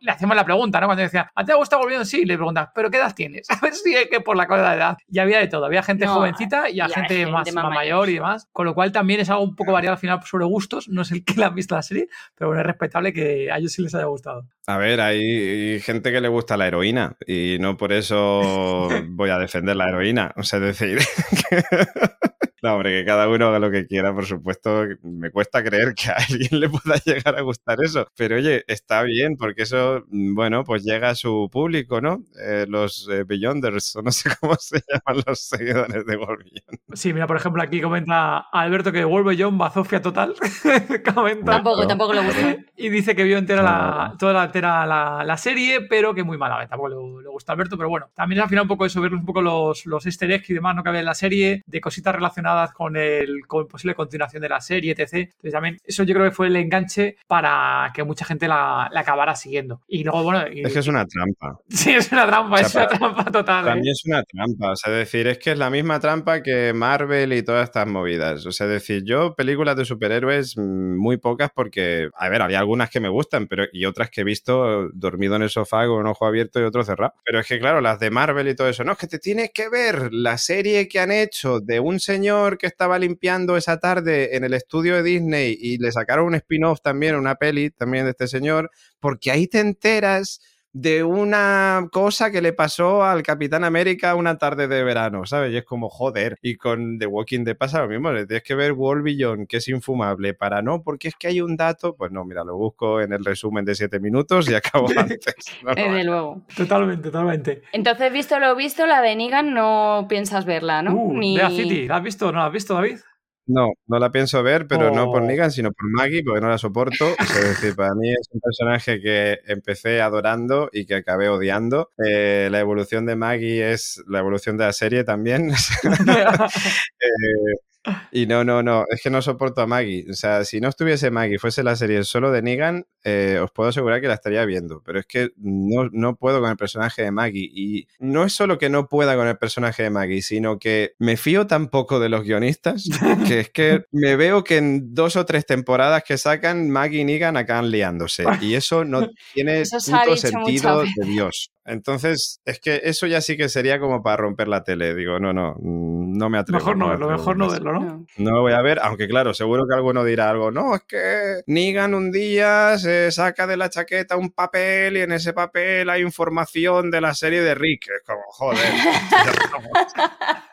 le hacemos la pregunta, ¿no? Cuando decía, ¿a ti te gusta Wolvellón? Sí, le preguntas, ¿pero qué edad tienes? <laughs> A ver si es que por la cosa de edad. Y había de todo. Había gente jovencita y, a gente, más, mayor y demás. Con lo cual también es algo un poco variado al final sobre gustos. No es el que le han visto la serie, pero bueno, es respetable que a ellos sí les haya gustado. A ver, hay gente que le gusta la heroína y no por eso <laughs> voy a defender la heroína. O sea, es decir, <laughs> No, hombre, que cada uno haga lo que quiera, por supuesto. Me cuesta creer que a alguien le pueda <laughs> llegar a gustar eso. Pero oye, está bien, porque eso, mm, bueno, pues llega a su público, ¿no? Eh, los eh, Beyonders, o no sé <laughs> cómo se llaman los seguidores de World Sí, mira, por ejemplo, aquí comenta Alberto que World Beyond bazofia total. <laughs> comenta. Tampoco, tampoco le gusta. Y dice que vio entera la, toda la, entera la, serie, pero que muy mala. Tampoco le, gusta Alberto, pero bueno. También al final un poco eso, ver un poco los, los easter eggs y demás, ¿no? Que había en la serie, de cositas relacionadas con el con posible continuación de la serie, etc. Entonces también eso yo creo que fue el enganche para que mucha gente la, acabara siguiendo. Y luego, bueno... es que es una trampa. <laughs> Sí, es una trampa, es una trampa total. También ¿eh? es una trampa, o sea, decir, es que es la misma trampa que Marvel y todas estas movidas. O sea, decir, yo películas de superhéroes mm, muy pocas porque, a ver, había algunas que me gustan, pero y otras que he visto dormido en el sofá con un ojo abierto y otro cerrado. Pero es que, claro, las de Marvel y todo eso, no, es que te tienes que ver la serie que han hecho de un señor que estaba limpiando esa tarde en el estudio de Disney y le sacaron un spin-off también, una peli también de este señor, porque ahí te enteras de una cosa que le pasó al Capitán América una tarde de verano, ¿sabes? Y es como, joder, y con The Walking Dead pasa lo mismo, le tienes que ver World Beyond, que es infumable, para no, porque es que hay un dato, pues no, mira, lo busco en el resumen de siete minutos y <laughs> acabo <laughs> antes. Desde luego. Totalmente, totalmente. Entonces, visto lo visto, la de Negan no piensas verla, ¿no? Uh, Ni... City, ¿la has visto no la has visto, David? No, no la pienso ver, pero no por oh. Negan, sino por Maggie, porque no la soporto. Es decir, para mí es un personaje que empecé adorando y que acabé odiando. Eh, la evolución de Maggie es la evolución de la serie también. <laughs> <laughs> eh, y no, no, no, es que no soporto a Maggie. O sea, si no estuviese Maggie, fuese la serie solo de Negan, eh, os puedo asegurar que la estaría viendo. Pero es que no, no puedo con el personaje de Maggie. Y no es solo que no pueda con el personaje de Maggie, sino que me fío tan poco de los guionistas <laughs> que es que me veo que en dos o tres temporadas que sacan, Maggie y Negan acaban liándose. Y eso no <laughs> tiene sentido de Dios. Entonces, es que eso ya sí que sería como para romper la tele. Digo, no, no, mm, no me atrevo. Mejor no verlo, mejor no verlo, ¿no? No lo voy a ver, aunque claro, seguro que alguno dirá algo. No, es que Nigan un día se saca de la chaqueta un papel y en ese papel hay información de la serie de Rick. Es como, joder. <laughs>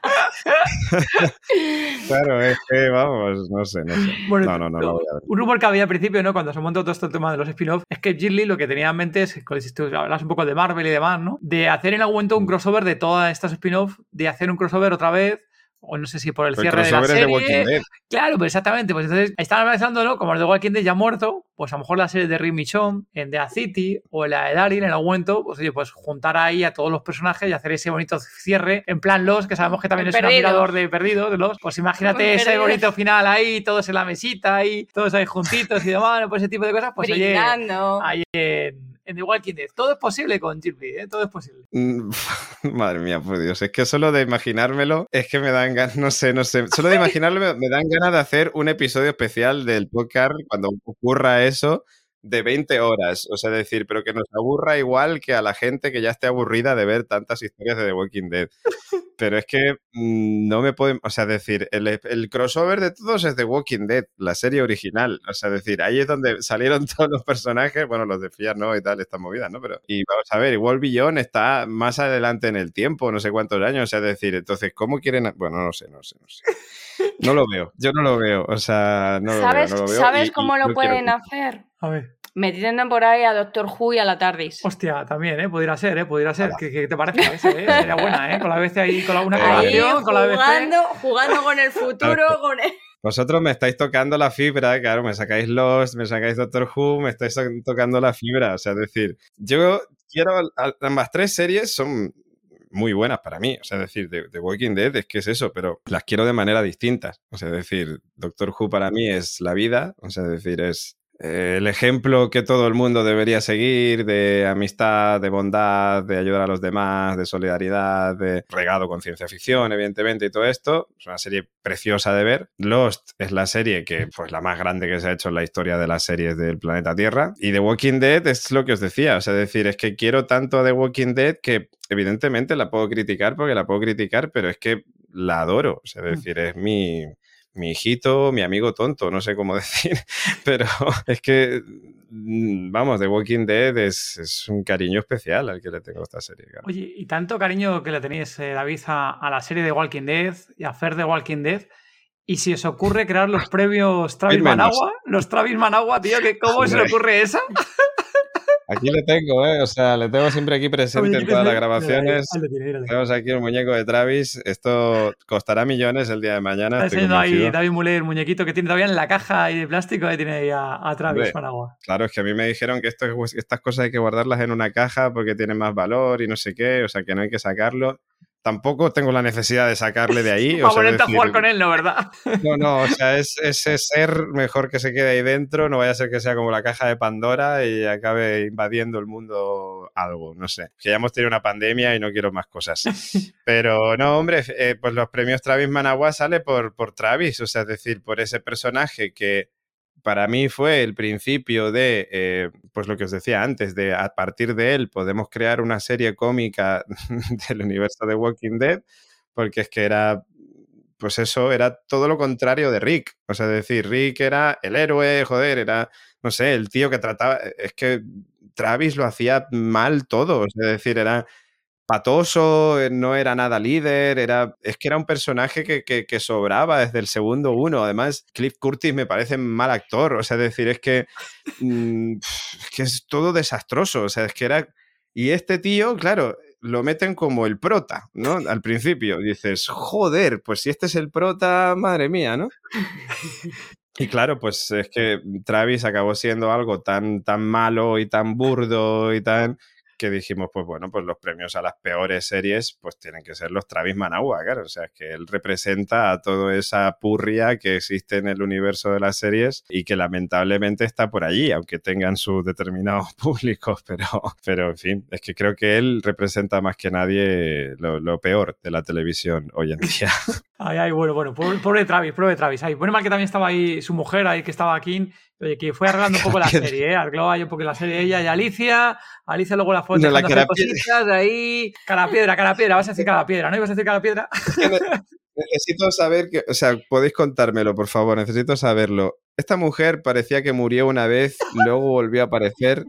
claro, es que vamos, no sé, no sé. no, no, no, no, Un rumor que había al principio, ¿no? Cuando se montó todo este tema de los spin-offs, es que Lee lo que tenía en mente es, si tú hablas un poco de Marvel y demás, ¿no? De hacer en algún momento un crossover de todas estas spin-offs, de hacer un crossover otra vez o no sé si por el cierre de la serie. Claro, pues exactamente. Pues entonces estaban pensándolo, como el de Walking Dead ya muerto, pues a lo mejor la serie de Rick Michon en The City o la de Daryl en algún momento, pues oye, pues juntar ahí a todos los personajes y hacer ese bonito cierre en plan Los, que sabemos que también es un admirador de perdidos, de Los. Pues imagínate ese bonito final ahí, todos en la mesita ahí, todos ahí juntitos y demás, pues ese tipo de cosas, pues oye, ahí en en The Walking Dead. Todo es posible con Gilby, ¿eh? todo es posible. Mm, <laughs> madre mía, por Dios, es que solo de imaginármelo, es que me dan ganas, <laughs> no sé, no sé, solo de <laughs> imaginarlo me dan ganas de hacer un episodio especial del podcast cuando ocurra eso de 20 horas, o sea, decir, pero que nos aburra igual que a la gente que ya esté aburrida de ver tantas historias de The Walking Dead. <laughs> Pero es que mm, no me pueden, o sea, decir, el, crossover de todos es The Walking Dead, la serie original, o sea, decir, ahí es donde salieron <laughs> todos los personajes, bueno, los de Fiar, ¿no? Y tal, esta movida, ¿no? Pero, y vamos a ver, igual Billón está más adelante en el tiempo, no sé cuántos años, o sea, decir, entonces, ¿cómo quieren, bueno, no sé, no sé, no sé. No lo veo, yo no lo veo, o sea, no lo veo. No lo veo ¿Sabes cómo lo pueden hacer? A ver metiendo por ahí a Doctor Who y a la TARDIS. Hostia, también, ¿eh? Pudiera ser, ¿eh? Pudiera ser. ¿Qué, te parece eh? Sería buena, ¿eh? Con la vez ahí, con la, una colaboración, con la jugando, jugando con el futuro, con el... Vosotros me estáis tocando la fibra, claro, me sacáis Lost, me sacáis Doctor Who, me estáis tocando la fibra. O sea, es decir, yo quiero. Ambas tres series son muy buenas para mí. O sea, es decir, The, Walking Dead es que es eso, pero las quiero de manera distinta. O sea, decir, Doctor Who para mí es la vida. O sea, decir, es el ejemplo que todo el mundo debería seguir de amistad, de bondad, de ayudar a los demás, de solidaridad, de regado con ciencia ficción, evidentemente, y todo esto. Es una serie preciosa de ver. Lost es la serie que, pues, la más grande que se ha hecho en la historia de las series del planeta Tierra. Y The Walking Dead es lo que os decía. O sea, decir, es que quiero tanto a The Walking Dead que, evidentemente, la puedo criticar porque la puedo criticar, pero es que la adoro. O sea, mm. decir, es mi mi hijito, mi amigo tonto, no sé cómo <laughs> decir, pero es que, mm, vamos, The Walking Dead es, un cariño especial al que le tengo a esta serie. Oye, y tanto cariño que le tenéis, eh, David, a, la serie de Walking Dead y a Fer de Walking Dead. Y si os ocurre crear los previos Travis Managua, los Travis Managua, tío, ¿cómo se le ocurre esa? <laughs> Aquí le tengo, ¿eh? O sea, le tengo siempre aquí presente en todas las grabaciones. Tenemos aquí el muñeco de Travis. Esto costará millones el día de mañana. Está siendo ahí David Muller, el muñequito que tiene todavía en la caja de plástico, ahí tiene ahí a, Travis Managua. Claro, es que a mí me dijeron que esto, estas cosas hay que guardarlas en una caja porque tienen más valor y no sé qué, o sea, que no hay que sacarlo tampoco tengo la necesidad de sacarle de ahí. <laughs> o sea, a jugar con él, ¿no? ¿Verdad? No, no, o sea, es ese ser mejor que se quede ahí dentro, no vaya a ser que sea como la caja de Pandora y acabe invadiendo el mundo algo, no sé. Que ya hemos tenido una pandemia y no quiero más cosas. <laughs> Pero no, hombre, eh, pues los premios Travis Managua sale por, por Travis, o sea, es decir, por ese personaje que para mí fue el principio de, eh, pues lo que os decía antes, de a partir de él podemos crear una serie cómica <laughs> del universo de Walking Dead, porque es que era, pues eso, era todo lo contrario de Rick. O sea, decir, Rick era el héroe, joder, era, no sé, el tío que trataba, es que Travis lo hacía mal todo, es decir, era patoso, eh, no era nada líder, era, es que era un personaje que, sobraba desde el segundo uno. Además, Cliff Curtis me parece mal actor, o sea, decir, es que, mm, es que es todo desastroso, o sea, es que era... Y este tío, claro, lo meten como el prota, ¿no? Al principio dices, joder, pues si este es el prota, madre mía, ¿no? Y claro, pues es que Travis acabó siendo algo tan, tan malo y tan burdo y tan que dijimos, pues bueno, pues los premios a las peores series, pues tienen que ser los Travis Managua, claro. O sea, que él representa a toda esa purria que existe en el universo de las series y que lamentablemente está por allí, aunque tengan sus determinados <laughs> públicos, pero, pero en fin, es que creo que él representa más que nadie lo, peor de la televisión hoy en día. <laughs> Ay, ay, bueno, bueno, pobre, Travis, pobre Travis. Ay, bueno, mal que también estaba ahí su mujer, ahí que estaba aquí, Oye, que fue arreglando un poco la <laughs> serie, ¿eh? Arregló un poco la serie ella y Alicia. Alicia luego la foto de la cositas de ahí. Cara piedra, cara piedra. Vas a decir cara piedra, ¿no ibas a decir cara piedra? Necesito saber que, o sea, podéis contármelo, por favor, necesito saberlo. Esta mujer parecía que murió una vez, luego volvió a aparecer.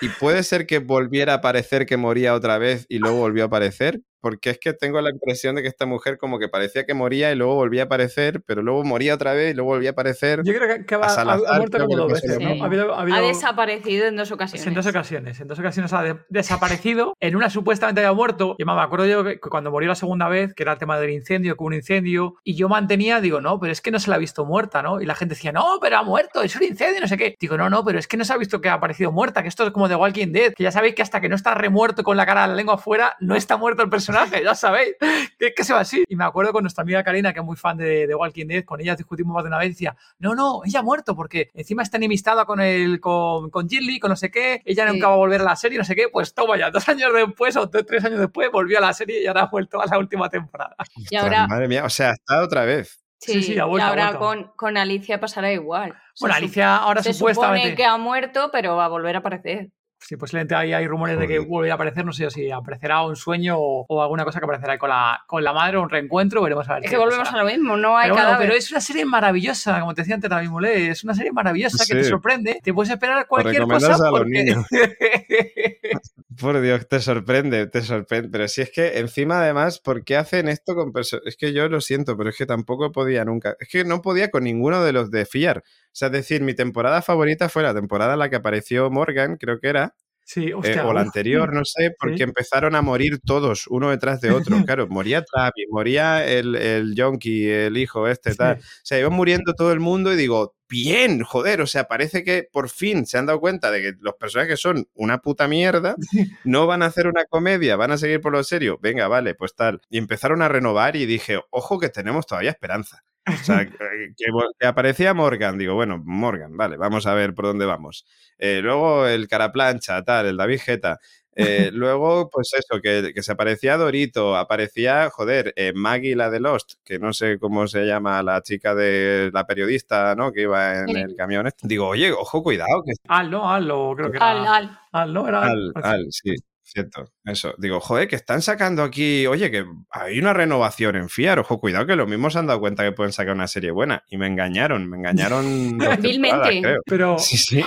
¿Y puede ser que volviera a aparecer que moría otra vez y luego volvió a aparecer? Porque es que tengo la impresión de que esta mujer como que parecía que moría y luego volvía a aparecer, pero luego moría otra vez y luego volvía a aparecer. Yo creo que, ha, muerto como dos veces, ¿no? Ha, desaparecido en dos ocasiones. En dos ocasiones, en dos ocasiones ha desaparecido. <laughs> En una supuestamente había muerto. Y me acuerdo yo que cuando murió la segunda vez, que era el tema del incendio, que hubo un incendio, y yo mantenía, digo, no, pero es que no se la ha visto muerta, ¿no? Y la gente decía, no, pero ha muerto, es un incendio, no sé qué. Digo, no, no, pero es que no se ha visto que ha aparecido muerta, que esto es como de Walking Dead, que ya sabéis que hasta que no está remuerto con la cara de la lengua afuera, no está muerto el personaje, ya sabéis que, que se va así. Y me acuerdo con nuestra amiga Karina, que es muy fan de, de, Walking Dead, con ella discutimos más de una vez y decía, no, no, ella ha muerto porque encima está enemistada con el, con, con Gilly, con no sé qué, ella nunca va a volver a la serie, no sé qué, pues toma ya, dos años después o tres años después volvió a la serie y ahora ha vuelto a la última temporada. Y ahora... Madre mía, o sea, está otra vez. Sí, sí, ha vuelto, y ahora Con, con, Alicia pasará igual. Bueno, Alicia ahora se supuestamente... supone que ha muerto, pero va a volver a aparecer. Sí, posiblemente ahí hay rumores de que vuelve a aparecer, no sé si aparecerá un sueño o, alguna cosa que aparecerá con la, con la madre o un reencuentro, veremos a ver. Es que volvemos a lo mismo, no hay pero, pero es una serie maravillosa, como te decía antes David Mulé, es una serie maravillosa que te sorprende, te puedes esperar cualquier cosa. A los niños. <laughs> Por Dios, te sorprende, te sorprende. Pero si es que encima además, ¿por qué hacen esto con personas? Es que yo lo siento, pero es que tampoco podía nunca. Es que no podía con ninguno de los de Fiar. O sea, es decir, mi temporada favorita fue la temporada en la que apareció Morgan, creo que era. Sí, hostia, eh, o la anterior, no sé, <laughs> porque empezaron a morir todos, uno detrás de otro. Claro, <laughs> moría Travis, moría el, el Yonki, el hijo este, tal. O sea, iban muriendo todo el mundo y digo, bien, joder, o sea, parece que por fin se han dado cuenta de que los personajes son una puta mierda, <laughs> no van a hacer una comedia, van a seguir por lo serio. Venga, vale, pues tal. Y empezaron a renovar y dije, ojo que tenemos todavía esperanza. O sea, <laughs> que, aparecía Morgan, digo, bueno, Morgan, vale, vamos a ver por dónde vamos. Eh, luego el Caraplancha, tal, el David Geta. Eh, <laughs> luego, pues eso, que, se aparecía Dorito, aparecía, joder, eh, Maggie, la de Lost, que no sé cómo se llama la chica de la periodista, ¿no? Que iba en el camión. Este. Digo, oye, ojo, cuidado. Que... Al, no, Al, creo que era. Al, Al. Al, no, era Al. Al, sí. Cierto, eso. Digo, joder, que están sacando aquí, oye, que hay una renovación en FIAR, ojo, cuidado que los mismos se han dado cuenta que pueden sacar una serie buena. Y me engañaron, me engañaron. <laughs> Vilmente. Pero sí, sí,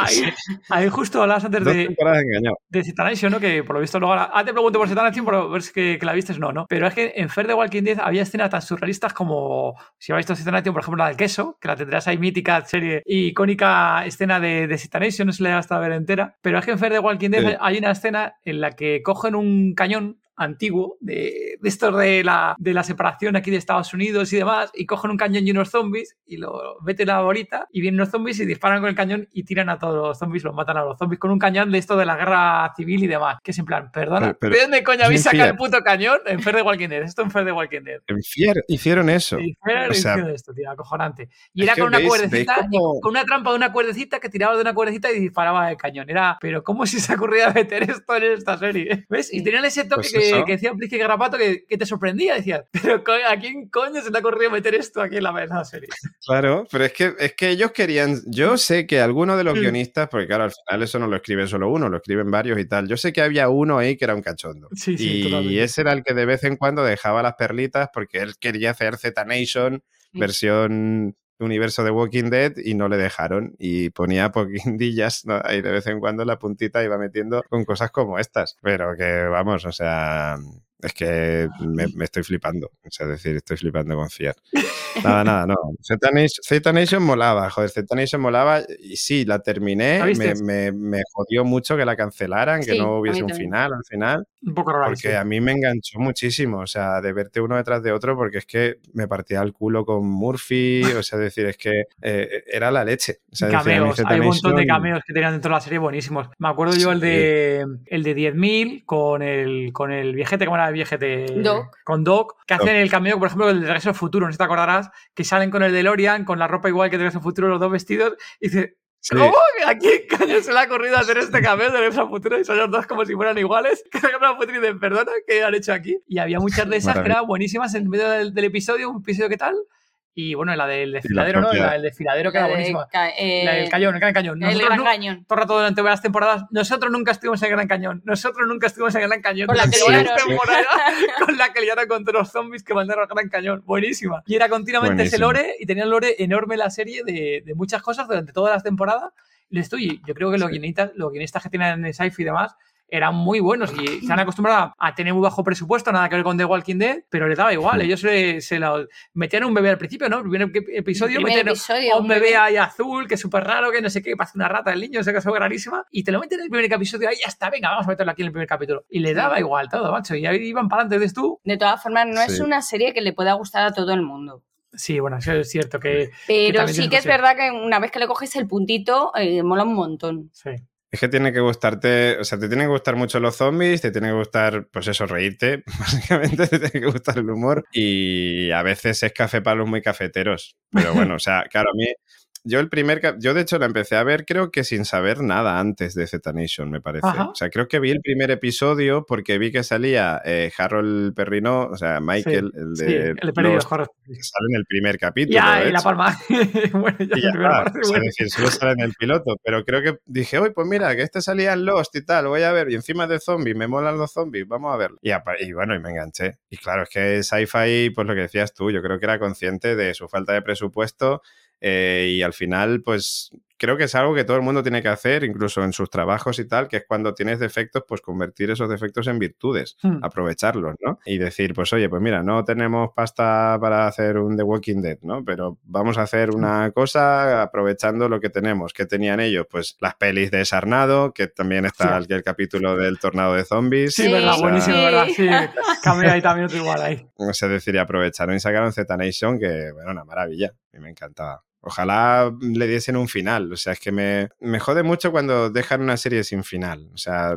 ahí, justo hablas antes de, de Citanation, ¿no? Que por lo visto luego. Ah, te pregunto por Citanation, por ver si que, que, la viste no, ¿no? Pero es que en Fer de Walking Dead había escenas tan surrealistas como si habéis visto Citanation, por ejemplo, la del queso, que la tendrás ahí mítica, serie icónica escena de, de Citanation, no se le hasta ver entera. Pero es que en Fer de Walking Dead hay una escena en la que cogen un cañón antiguo de, de esto de la, de la separación aquí de Estados Unidos y demás, y cogen un cañón y unos zombies y lo meten a la bolita y vienen los zombies y disparan con el cañón y tiran a todos los zombies, los matan a los zombies con un cañón de esto de la guerra civil y demás. Que es en plan, perdona, ¿de dónde coño habéis sacado el puto cañón? En Fer de Walking Dead, esto en Fer de Walking Dead. Fier hicieron eso. En Fier hicieron esto, tío, acojonante. Y era con una cuerdecita, con una trampa de una cuerdecita que tiraba de una cuerdecita y disparaba el cañón. Era, pero ¿cómo se se ocurría meter esto en esta serie? ¿Ves? Y tenían ese toque pues que, que decía Plique Garrapato que, que, te sorprendía. Decías, pero ¿a quién coño se te ha ocurrido meter esto aquí en la, serie? Claro, pero es que, es que ellos querían. Yo sé que algunos de los mm. guionistas, porque claro, al final eso no lo escribe solo uno, lo escriben varios y tal. Yo sé que había uno ahí que era un cachondo. Sí, sí, y ese era el que de vez en cuando dejaba las perlitas porque él quería hacer Z Nation versión universo de Walking Dead y no le dejaron y ponía poquindillas ¿no? ahí de vez en cuando la puntita iba metiendo con cosas como estas pero que vamos o sea es que me, estoy flipando. O sea, es decir, estoy flipando con Fiat. Nada, nada, no. <laughs> Z Nation, molaba, joder, Z Nation molaba. Y sí, la terminé. Me, me, jodió mucho que la cancelaran, que no hubiese un final al final. Un poco raro. Porque a mí me enganchó muchísimo. O sea, de verte uno detrás de otro, porque es que me partía el culo con Murphy. O sea, decir, es que eh, era la leche. O sea, cameos. Hay un montón de cameos que tenían dentro de la serie buenísimos. Me acuerdo yo el de el de 10.000 con el, con el viejete, como era el viejete? Doc. Con Doc, que hacen el cameo, por ejemplo, el de Regreso al Futuro, no sé si te acordarás, que salen con el DeLorean, con la ropa igual que de Regreso al Futuro, los dos vestidos, y dice, ¿Cómo? ¿A quién coño se le ha ocurrido hacer este cameo de Regreso al Futuro? Y son los dos como si fueran iguales. Que Regreso al Futuro y dicen, perdona, ¿qué han hecho aquí? Y había muchas de esas que eran buenísimas en medio del, del episodio, un episodio que tal, y bueno, la del desfiladero, ¿no? La del desfiladero que era buenísima. Eh, la del cañón, el Gran Cañón. el Gran Cañón. Todo el rato durante varias temporadas, nosotros nunca estuvimos en el Gran Cañón. Nosotros nunca estuvimos en el Gran Cañón. Con la que temporada, <laughs> con la que liaron contra los zombies que mandaron al Gran Cañón. Buenísima. Y era continuamente ese lore y tenía un lore enorme la serie de, de muchas cosas durante todas las temporadas. Y estoy, yo creo que los guionistas, los guionistas que tienen en Sci-Fi y demás eran muy buenos y se han acostumbrado a tener muy bajo presupuesto, nada que ver con The Walking Dead, pero les daba igual. Ellos se, se metían un bebé al principio, ¿no? El primer episodio, metían a un bebé, ahí azul, que es súper raro, que no sé qué, pasa una rata del niño, ese caso rarísima, y te lo meten en el primer episodio, ahí ya está, venga, vamos a meterlo aquí en el primer capítulo. Y le daba igual todo, macho, y ahí iban para adelante, ¿ves tú? De todas formas, no es una serie que le pueda gustar a todo el mundo. Sí, bueno, eso es cierto que... Pero sí que es verdad que una vez que le coges el puntito, eh, mola un montón. Sí. Es que tiene que gustarte, o sea, te tienen que gustar mucho los zombies, te tiene que gustar, pues eso, reírte, <laughs> básicamente te tiene que gustar el humor y a veces es café para los muy cafeteros. Pero bueno, o sea, claro, a mí yo el primer, yo de hecho la empecé a ver creo que sin saber nada antes de Z Nation, me parece. O sea, creo que vi el primer episodio porque vi que salía eh, Harold Perrino, o sea, Michael, el de... Sí, el de Que sale en el primer capítulo. Ya, y la palma. <laughs> bueno, ya, ya Es decir, solo sale en el piloto, pero creo que dije, uy, pues mira, que este salía en Lost y tal, voy a ver, y encima de zombies, me molan los zombies, vamos a verlo. Y, y bueno, y me enganché. Y claro, es que Sci-Fi, pues lo que decías tú, yo creo que era consciente de su falta de presupuesto eh, y al final, pues creo que es algo que todo el mundo tiene que hacer, incluso en sus trabajos y tal, que es cuando tienes defectos, pues convertir esos defectos en virtudes, hmm. aprovecharlos, ¿no? Y decir, pues oye, pues mira, no tenemos pasta para hacer un The Walking Dead, ¿no? Pero vamos a hacer una cosa aprovechando lo que tenemos. ¿Qué tenían ellos? Pues las pelis de Sarnado, que también está el, capítulo del tornado de zombies. Sí, verdad, buenísimo, verdad, sí. <laughs> Cambia ahí también otro igual ahí. <laughs> O sea, decir, aprovecharon y sacaron Z Nation, que, bueno, una maravilla. A mí me encantaba. Ojalá le diesen un final. O sea, es que me, me jode mucho cuando dejan una serie sin final. O sea,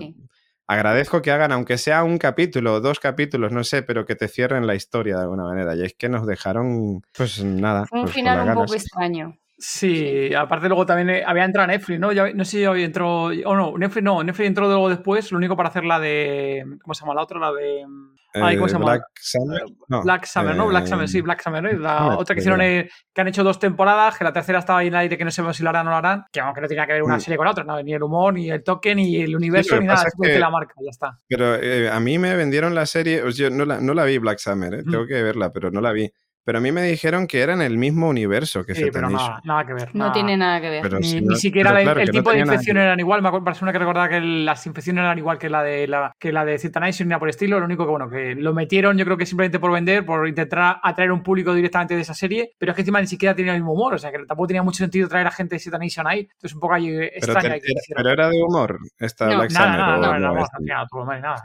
agradezco que hagan, aunque sea un capítulo, dos capítulos, no sé, pero que te cierren la historia de alguna manera. Y es que nos dejaron, pues nada. Un pues, final un poco extraño. Sí, aparte luego también eh, había entrado Netflix, ¿no? no sé si hoy entró. O no, Netflix no, Netflix entró luego después, lo único para hacer la de. ¿Cómo se llama la otra? La de. Ay, ¿cómo se llama? Black Summer. No, Black Summer, ¿no? Black Summer, sí, Black Summer, ¿no? La otra que hicieron, eh, que han hecho dos temporadas, que la tercera estaba ahí en el aire, que no sé si lo harán o no lo harán, que aunque no tenía que ver una mm. serie con la otra, ¿no? ni el humor, ni el toque, ni el universo, ni nada, es que la marca, ya está. Pero eh, a mí me vendieron la serie, yo no la, no la vi Black Summer, ¿eh? tengo que verla, pero no la vi. Pero a mí me dijeron que era en el mismo universo que sí, pero nada, nada, que ver. No tiene nada que ver. ni, siquiera el, tipo de infección eran igual. Me acuerdo una que recordaba que las infecciones eran igual que la de la que la de ni nada por estilo. Lo único que bueno, que lo metieron, yo creo que simplemente por vender, por intentar atraer un público directamente de esa serie. Pero es que encima ni siquiera tenía el mismo humor. O sea que tampoco tenía mucho sentido traer a gente de Citanation ahí. Entonces un poco ahí extraña. Pero, pero era de humor esta no, Black nada, nada, no, no, no, nada.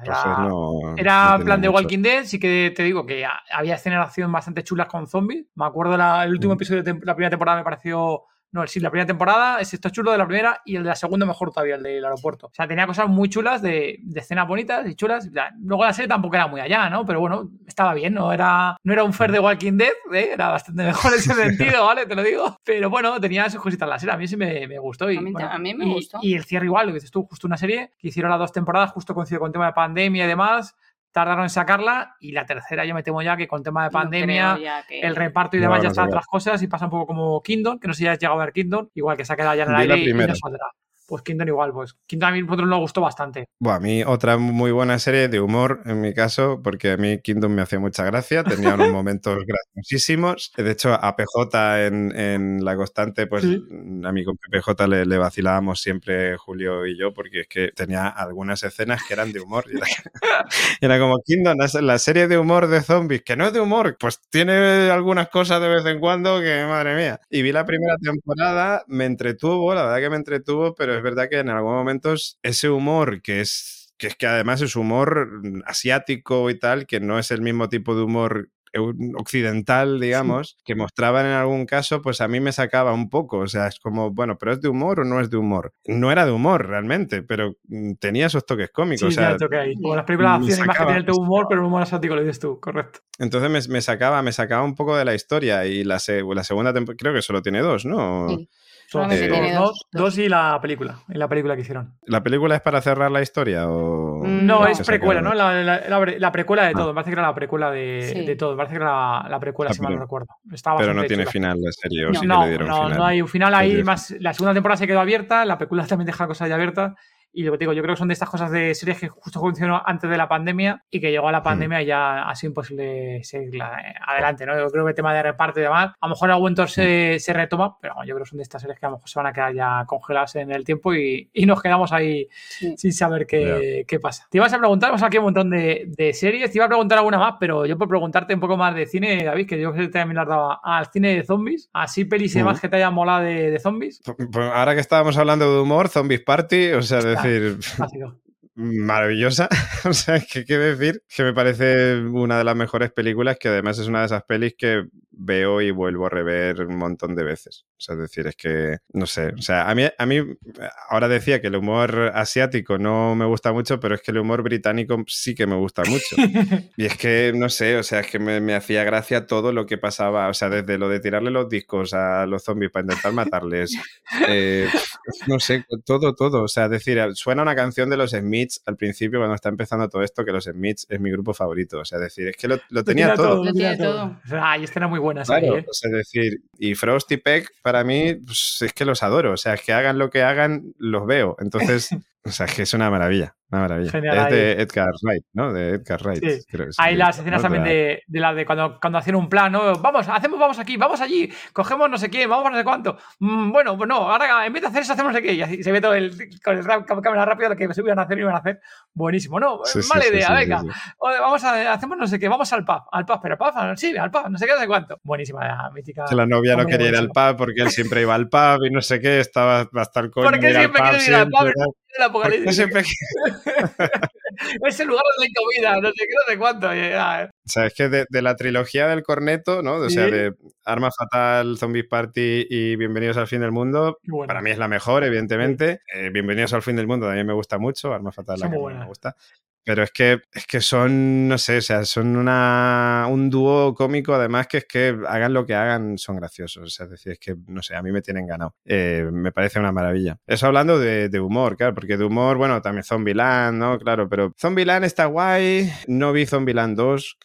Era, en plan de Walking Dead. Sí que te digo que había escenas de acción bastante chulas con zombies acuerdo el último mm. episodio de la primera temporada me pareció. No, sí, la primera temporada es esto chulo de la primera y el de la segunda mejor todavía, el del aeropuerto. O sea, tenía cosas muy chulas de, escenas bonitas y chulas. Luego la serie tampoco era muy allá, ¿no? Pero bueno, estaba bien, no era, no era un fair de Walking Dead, ¿eh? era bastante mejor en ese <laughs> sentido, ¿vale? Te lo digo. Pero bueno, tenía sus cositas la serie, a mí sí me, gustó. Y, a, mí, me gustó. Y, el cierre igual, lo que dices tú, justo una serie que hicieron las dos temporadas, justo coincidió con el tema de pandemia y demás tardaron en sacarla y la tercera yo me temo ya que con tema de pandemia, el reparto y demás ya están otras cosas y pasa un poco como Kingdom, que no sé si has llegado a ver Kingdom, igual que se ha quedado ya en el aire y no saldrá. Pues Kingdom igual, pues Kingdom a mí nos gustó bastante. Bueno, a mí otra muy buena serie de humor en mi caso, porque a mí Kingdom me hacía mucha gracia, tenía unos <laughs> momentos graciosísimos. De hecho, a PJ en, La Constante, pues a mí con PJ le, le, vacilábamos siempre Julio y yo, porque es que tenía algunas escenas que eran de humor. Y era, <laughs> como Kingdom, la serie de humor de zombies, que no es de humor, pues tiene algunas cosas de vez en cuando que, madre mía. Y vi la primera temporada, me entretuvo, la verdad que me entretuvo, pero es verdad que en algunos momentos ese humor que es que es que además es humor mm, asiático y tal, que no es el mismo tipo de humor occidental, digamos, que mostraban en algún caso, pues a mí me sacaba un poco. O sea, es como, bueno, pero ¿es de humor o no es de humor? No era de humor realmente, pero mm, tenía esos toques cómicos. o sea, ahí. Como las películas de acción tienen el humor, <laughs> pero el humor asiático lo dices tú, correcto. Entonces me, sacaba, me sacaba un poco de la historia y la, la segunda temporada, creo que solo tiene dos, ¿no? Dos, y la película, y la película que hicieron. ¿La película es para cerrar la historia o...? Mm, no, es precuela, ¿no? La, precuela de ah. todo, me parece que era la precuela de, todo, me parece que era la, precuela, ah, si mal no recuerdo. pero no tiene final la serie, o no, sí no, le dieron no, final. no hay un final ahí, más la segunda temporada se quedó abierta, la precuela también deja cosas ya abiertas y lo que digo, yo creo que son de estas cosas de series que justo funcionó antes de la pandemia y que llegó a la mm. pandemia y ya ha sido imposible seguir adelante, ¿no? Yo creo que el tema de reparto y demás, a lo mejor algún momento se, mm. se retoma, pero yo creo que son de estas series que a lo mejor se van a quedar ya congeladas en el tiempo y, y nos quedamos ahí sin saber qué, qué, pasa. Te ibas a preguntar, vamos aquí un montón de, de, series, te iba a preguntar alguna más, pero yo por preguntarte un poco más de cine, David, que yo creo que también has dado al cine de zombies, así pelis y demás mm. que te hayan molado de, de zombies. Pues, pues ahora que estábamos hablando de humor, Zombies Party, o sea, decir <laughs> maravillosa. <laughs> o sea, ¿qué quiero decir? Que me parece una de las mejores películas, que además es una de esas pelis que veo y vuelvo a rever un montón de veces. O sea, es decir, es que, no sé, o sea, a mí, a mí ahora decía que el humor asiático no me gusta mucho, pero es que el humor británico sí que me gusta mucho. <laughs> y es que, no sé, o sea, es que me, hacía gracia todo lo que pasaba, o sea, desde lo de tirarle los discos a los zombies para intentar matarles, <laughs> eh, no sé, todo, todo. O sea, es decir, suena una canción de los Smiths al principio cuando está empezando todo esto, que los Smiths es mi grupo favorito. O sea, es decir, es que lo, tenía, todo. Lo tenía todo. Ay, esta era muy buena. Claro, es decir, y Frost y Peck para mí pues, es que los adoro. O sea, es que hagan lo que hagan, los veo. Entonces, <laughs> o sea, que es una maravilla. Una maravilla. es de Edgar Wright, ¿no? De Edgar Wright. Hay las escenas también de, de, la de cuando, cuando hacen un plan, ¿no? Vamos, hacemos, vamos aquí, vamos allí, cogemos no sé qué, vamos a no sé cuánto. Mm, bueno, pues no, ahora en vez de hacer eso hacemos no sé qué. Y así se ve todo el, con el cámara rápido lo que se iban a hacer y iban a hacer. Buenísimo, ¿no? mala idea, venga. vamos a, hacemos no sé qué, vamos al pub, al pub, pero pub, sí, al pub, no sé qué, no sé cuánto. Buenísima, la mítica. Que la novia no quería ir al pub porque él siempre iba al pub y no sé qué, estaba hasta el <laughs> coño. Porque siempre quiere ir al pub, apocalipsis. Siempre... <laughs> es el lugar de la comida, no sé qué, no sé cuánto. Eh. O sea, es que de, la trilogía del corneto, ¿no? O sea, de Arma Fatal, Zombie Party y Bienvenidos al Fin del Mundo, para mí es la mejor, evidentemente. Eh, Bienvenidos al Fin del Mundo también me gusta mucho, Arma Fatal la que me gusta. Pero es que, es que son, no sé, o sea, son una, un dúo cómico, además que es que hagan lo que hagan, son graciosos. O sea, es decir, es que, no sé, a mí me tienen ganado. Eh, me parece una maravilla. Eso hablando de, de, humor, claro, porque de humor, bueno, también Zombieland, ¿no? Claro, pero Zombieland está guay. No vi Zombieland 2,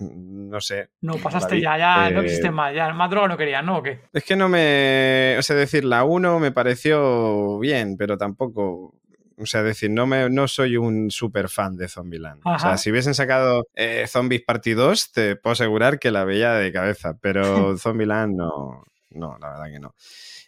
no sé. No, pasaste ya, ya no existe más, ya más droga no quería, ¿no? ¿O qué? Es que no me, o sea, decir, la 1 me pareció bien, pero tampoco o sea, decir, no, me, no soy un súper fan de Zombieland. O sea, si hubiesen sacado eh, Zombies Party 2, te puedo asegurar que la veía de cabeza, pero <laughs> Zombieland no, no, la verdad que no.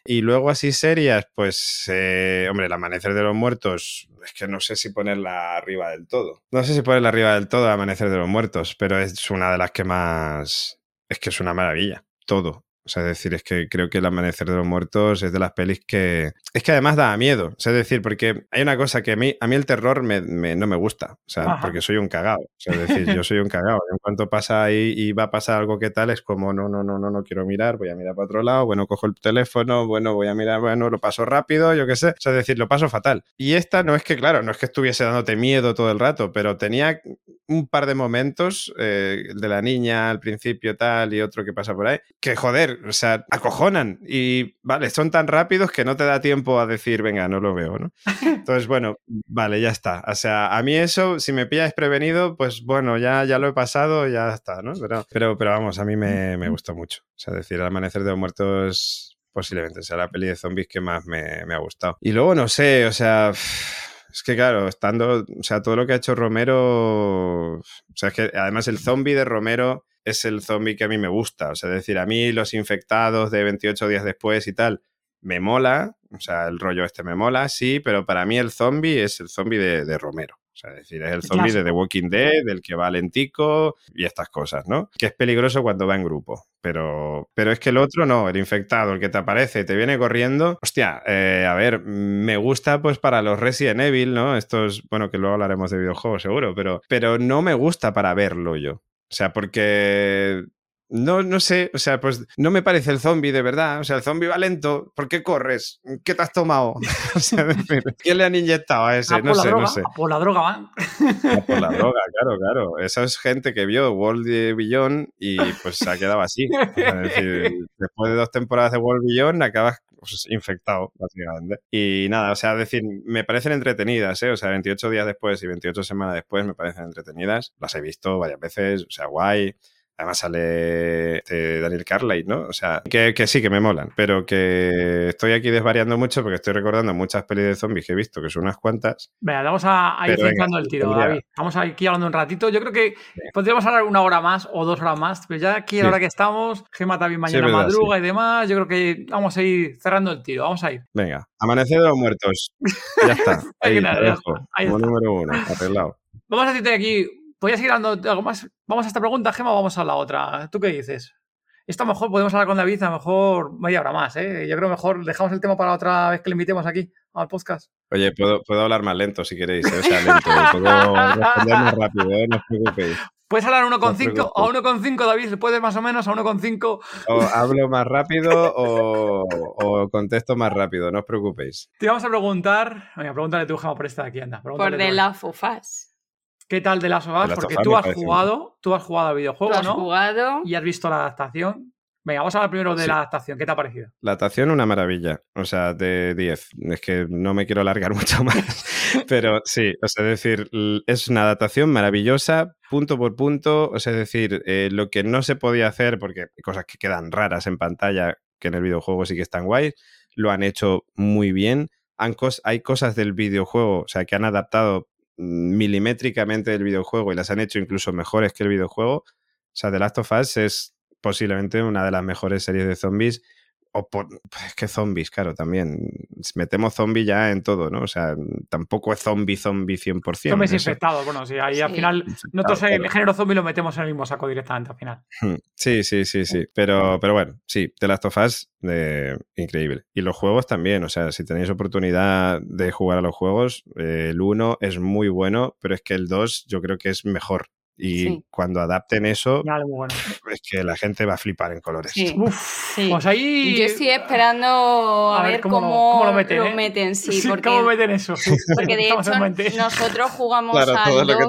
Y luego así serias, pues, eh, hombre, el Amanecer de los Muertos, es que no sé si ponerla arriba del todo. No sé si ponerla arriba del todo, el Amanecer de los Muertos, pero es una de las que más... Es que es una maravilla, todo. O sea, es decir, es que creo que El Amanecer de los Muertos es de las pelis que. Es que además da miedo. O sea, es decir, porque hay una cosa que a mí, a mí el terror me, no me gusta. O sea, porque soy un cagado. O sea, es decir, yo soy un cagado. En cuanto pasa ahí y va a pasar algo que tal, es como, no, no, no, no, no quiero mirar, voy a mirar para otro lado. Bueno, cojo el teléfono, bueno, voy a mirar, bueno, lo paso rápido, yo qué sé. O sea, es decir, lo paso fatal. Y esta no es que, claro, no es que estuviese dándote miedo todo el rato, pero tenía un par de momentos, eh, el de la niña al principio tal y otro que pasa por ahí, que joder, o sea, acojonan y vale, son tan rápidos que no te da tiempo a decir, venga, no lo veo, ¿no? <laughs> Entonces, bueno, vale, ya está. O sea, a mí eso, si me pillas prevenido, pues bueno, ya, ya lo he pasado, ya está, ¿no? Pero, pero, pero vamos, a mí me, me gusta mucho. O sea, decir, el amanecer de los muertos posiblemente sea la peli de zombies que más me, me ha gustado. Y luego, no sé, o sea es que claro, estando, o sea, todo lo que ha hecho Romero, o sea, es que además el zombie de Romero es el zombie que a mí me gusta, o sea, es decir, a mí los infectados de 28 días después y tal, me mola, o sea, el rollo este me mola, sí, pero para mí el zombie es el zombie de Romero. O sea, es decir, es el zombie de The Walking Dead, del que va lentico y estas cosas, ¿no? Que es peligroso cuando va en grupo. Pero, pero es que el otro no, el infectado, el que te aparece, te viene corriendo. Hostia, eh, a ver, me gusta pues para los Resident Evil, ¿no? Estos, bueno, que luego hablaremos de videojuegos seguro, pero, pero no me gusta para verlo yo. O sea, porque no, no sé, o sea, pues no me parece el zombie de verdad. O sea, el zombie va lento. ¿Por qué corres? ¿Qué te has tomado? <laughs> o sea, ¿qué le han inyectado a ese? no sé, no sé. por la droga van. por la <laughs> droga, claro, claro. Esa es gente que vio World Beyond y pues se ha quedado así. Es decir, después de dos temporadas de World Beyond acabas pues, infectado, básicamente. Y nada, o sea, decir, me parecen entretenidas, ¿eh? O sea, 28 días después y 28 semanas después me parecen entretenidas. Las he visto varias veces, o sea, guay. Además sale este Daniel Carlyle, ¿no? O sea, que, sí, que me molan, pero que estoy aquí desvariando mucho porque estoy recordando muchas pelis de zombies que he visto, que son unas cuantas. Venga, vamos a, ir centrando el tiro, David. Vamos aquí hablando un ratito. Yo creo que podríamos hablar una hora más o dos horas más, pero ya aquí a la hora que estamos, Gema también mañana madruga y demás, yo creo que vamos a ir cerrando el tiro. Vamos a ir. Venga, los Muertos. Ya está. <laughs> Ahí, como número uno, arreglado. Vamos a decirte aquí ¿Podrías seguir dando algo más? ¿Vamos a esta pregunta, Gema, o vamos a la otra? ¿Tú qué dices? Esto a lo mejor podemos hablar con David, a lo mejor media hora más, ¿eh? Yo creo mejor dejamos el tema para otra vez que le invitemos aquí al podcast. Oye, puedo, puedo hablar más lento si queréis, ¿eh? o sea, lento. Puedo responder más rápido, ¿eh? No os preocupéis. ¿Puedes hablar a 1,5? a 1,5, David, ¿puedes más o menos a 1,5? O hablo más rápido o, o, contesto más rápido, no os preocupéis. Te vamos a preguntar, venga, pregúntale tú, Gema, por esta de aquí, anda. Por de la FUFAS. ¿Qué tal de las of Porque tú has jugado, tú has jugado al videojuego, ¿Tú has jugado. Y has visto la adaptación. Venga, vamos a hablar primero de la adaptación. ¿Qué te ha parecido? La adaptación, una maravilla. O sea, de 10. Es que no me quiero alargar <laughs> mucho más. Pero sí, o sea, es decir, es una adaptación maravillosa, punto por punto. O sea, es decir, eh, lo que no se podía hacer, porque hay cosas que quedan raras en pantalla, que en el videojuego sí que están guays, lo han hecho muy bien. hay cosas del videojuego, o sea, que han adaptado milimétricamente del videojuego y las han hecho incluso mejores que el videojuego. O sea, The Last of Us es posiblemente una de las mejores series de zombies o por, es que zombies, claro, también. Metemos zombie ya en todo, ¿no? O sea, tampoco es zombie, zombie 100%. Zombies infectados, bueno, sí, ahí al final nosotros el género zombie lo metemos en el mismo saco directamente al final. Hmm, sí, sí, sí, sí. Pero, pero bueno, sí, The Last of Us, increíble. Y los juegos también, o sea, si tenéis oportunidad de jugar a los juegos, eh, el 1 es muy bueno, pero es que el 2 yo creo que es mejor. Y cuando adapten eso, <laughs> es que la gente va a flipar en colores. Uf, pues ahí... Yo estoy esperando a, ver, cómo, lo, meten, ¿eh? meten, sí, porque... ¿Cómo meten eso? Porque de hecho nosotros jugamos al 2...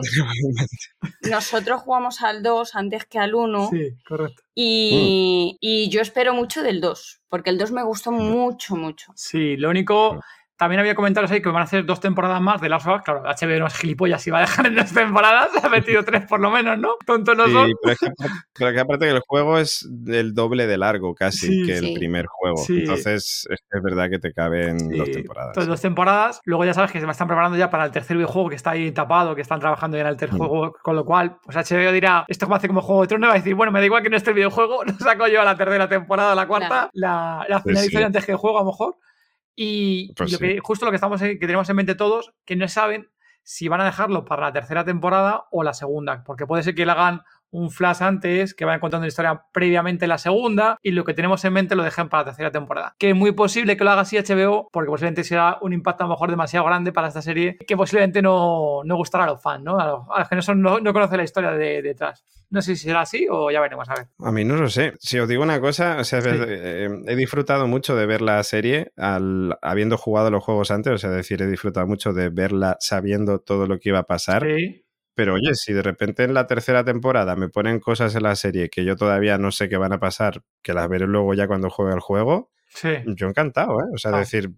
Nosotros jugamos al 2 antes que al 1. Sí, correcto. Y, y, yo espero mucho del 2, porque el 2 me gustó mucho, mucho. Sí, lo único... También había comentarios ahí que van a hacer dos temporadas más de las of Claro, HBO no es gilipollas y va a dejar en dos temporadas. <laughs> Ha metido tres por lo menos, ¿no? Tonto no son. Pero, que, aparte que el juego es el doble de largo casi que el primer juego. Entonces es, es, verdad que te caben dos temporadas. Entonces, dos temporadas. Luego ya sabes que se me están preparando ya para el tercer videojuego que está ahí tapado, que están trabajando ya en el tercer mm. juego. Con lo cual, pues HBO dirá, esto como hace como Juego de Tronos, va a decir, bueno, me da igual que no esté el videojuego, <laughs> lo saco yo a la tercera temporada, a la cuarta, la, la finalizo antes que el juego a lo mejor. Y, pues lo que, justo lo que, estamos, que tenemos en mente todos, que no saben si van a dejarlo para la tercera temporada o la segunda, porque puede ser que le hagan un flash antes, que vayan contando la historia previamente la segunda, y lo que tenemos en mente lo dejen para la tercera temporada. Que es muy posible que lo haga así HBO, porque posiblemente será un impacto a lo mejor demasiado grande para esta serie, que posiblemente no, no gustará a los fans, ¿no? A los, que no, son, no, conocen la historia de, detrás. No sé si será así o ya veremos a ver. A mí no lo sé. Si os digo una cosa, o sea, eh, he disfrutado mucho de ver la serie al, habiendo jugado los juegos antes, o sea, decir, he disfrutado mucho de verla sabiendo todo lo que iba a pasar. Sí. Pero oye, si de repente en la tercera temporada me ponen cosas en la serie que yo todavía no sé qué van a pasar, que las veré luego ya cuando juegue el juego, yo encantado, ¿eh? O sea, ah. decir,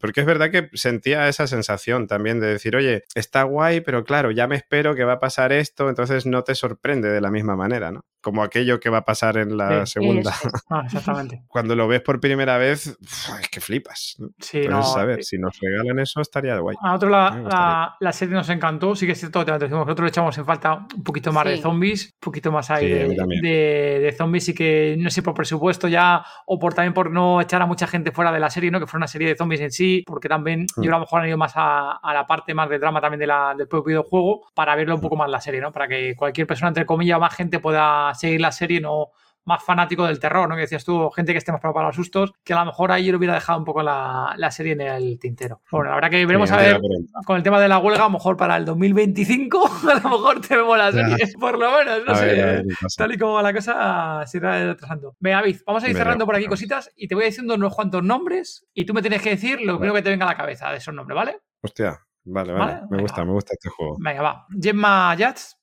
porque es verdad que sentía esa sensación también de decir, oye, está guay, pero claro, ya me espero que va a pasar esto, entonces no te sorprende de la misma manera, ¿no? Como aquello que va a pasar en la segunda. Ah, exactamente. <laughs> Cuando lo ves por primera vez, es que flipas. Sí, entonces, a ver, si nos regalan eso, estaría guay. A nosotros la, la, serie nos encantó, sí que es cierto, te decimos, nosotros le echamos en falta un poquito más de zombies, un poquito más ahí de, de, de zombies y que no sé por presupuesto ya o por también por no echar a mucha gente fuera de la serie, ¿no? Que fuera una serie de zombies en sí, porque también yo a lo mejor han ido más a, la parte más de drama también de la, del propio videojuego para verlo un poco más la serie, ¿no? Para que cualquier persona, entre comillas, más gente pueda seguir la serie, no más fanático del terror, ¿no? Que decías tú, gente que esté más preparada para los sustos, que a lo mejor ahí yo hubiera dejado un poco la, serie en el tintero. Bueno, la verdad que veremos a ver con el tema de la huelga, a lo mejor para el 2025, <laughs> a lo mejor te vemos la serie, por lo menos, no sé. tal y como va la cosa, se irá retrasando. Venga, David, vamos a ir cerrando por aquí cositas y te voy diciendo unos cuantos nombres y tú me tienes que decir lo primero que te venga a la cabeza de esos nombres, ¿vale? Hostia, vale, vale. Me gusta, me gusta este juego. Venga, va. Gemma Jats.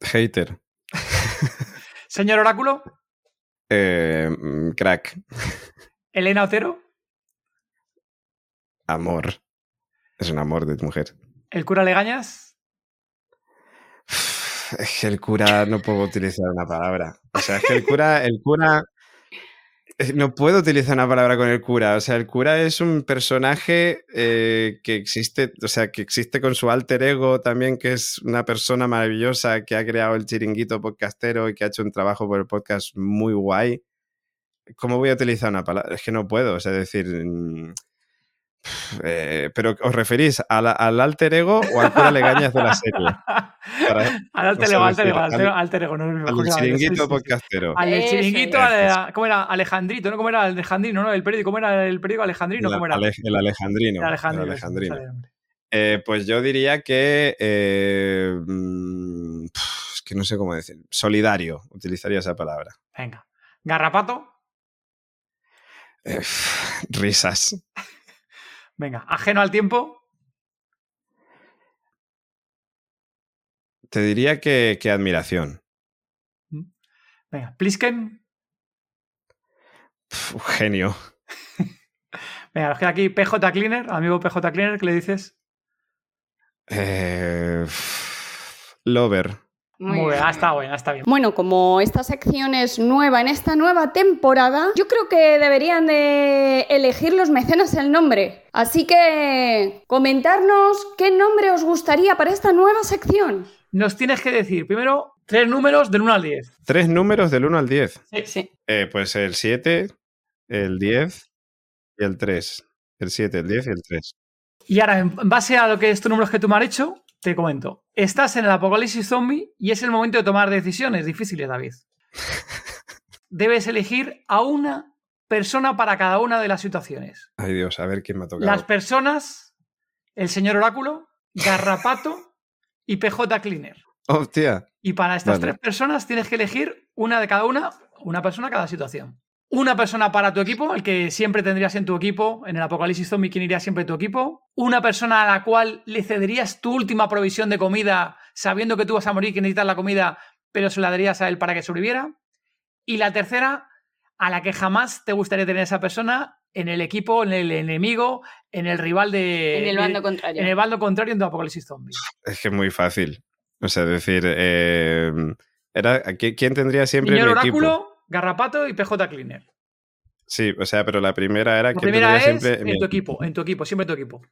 Hater. Señor Oráculo. Eh, mm, crack. Elena Otero. Amor. Es un amor de mujer. ¿El cura Legañas? Es que el cura no puedo utilizar una palabra. O sea, es que el cura, el cura. Eh, no puedo utilizar una palabra con el cura. O sea, el cura es un personaje eh, que existe, o sea, que existe con su alter ego también, que es una persona maravillosa que ha creado el chiringuito podcastero y que ha hecho un trabajo por el podcast muy guay. ¿Cómo voy a utilizar una palabra? Es que no puedo. O sea, decir. Mm, eh, pero ¿os referís al, al, alter ego o al cura Legañas de la serie? Para, al alter ego, alter ego, al, alter ego. No, al chiringuito podcastero. Al chiringuito, ¿cómo era? Alejandrito, ¿no? ¿Cómo era Alejandrino, no? El periódico, ¿cómo era el periódico Alejandrino? ¿Cómo era? el Alejandrino. El Alejandrino. El Alejandrino. Eh, pues yo diría que. Eh, mmm, es que no sé cómo decir. Solidario, utilizaría esa palabra. Venga. ¿Garrapato? Eh, risas. Venga, ajeno al tiempo. Te diría que, que admiración. Mm. Venga, Plisken. genio. <laughs> Venga, nos queda aquí PJ Cleaner, amigo PJ Cleaner, ¿qué le dices? Eh, lover. Muy, bien, está bien, está bien. Bueno, como esta sección es nueva en esta nueva temporada, yo creo que deberían de elegir los mecenas el nombre. Así que comentarnos qué nombre os gustaría para esta nueva sección. Nos tienes que decir primero tres números del 1 al 10. Tres números del 1 al 10. Sí, sí. Eh, pues el 7, el 10 y el 3. El 7, el 10 y el 3. Y ahora, en base a lo que estos números que tú me has hecho, te comento. Estás en el apocalipsis zombie y es el momento de tomar decisiones difíciles, David. <laughs> Debes elegir a una persona para cada una de las situaciones. Ay Dios, a ver quién me ha tocado. Las personas, el señor Oráculo, Garrapato <laughs> y PJ Cleaner. Hostia. Y para estas vale. tres personas tienes que elegir una de cada una, una persona cada situación. Una persona para tu equipo, el que siempre tendrías en tu equipo, en el apocalipsis zombie, quien iría siempre en tu equipo. Una persona a la cual le cederías tu última provisión de comida, sabiendo que tú vas a morir, que necesitas la comida, pero se la darías a él para que sobreviviera. Y la tercera, a la que jamás te gustaría tener esa persona en el equipo, en el enemigo, en el rival de. En el bando contrario. En el bando contrario en tu apocalipsis zombie. Es que es muy fácil. O sea, decir, eh, era, ¿quién tendría siempre en mi Oráculo, equipo? Garrapato y PJ Cleaner. Sí, o sea, pero la primera era La que primera es siempre en mi tu equipo, en tu equipo, siempre en tu equipo.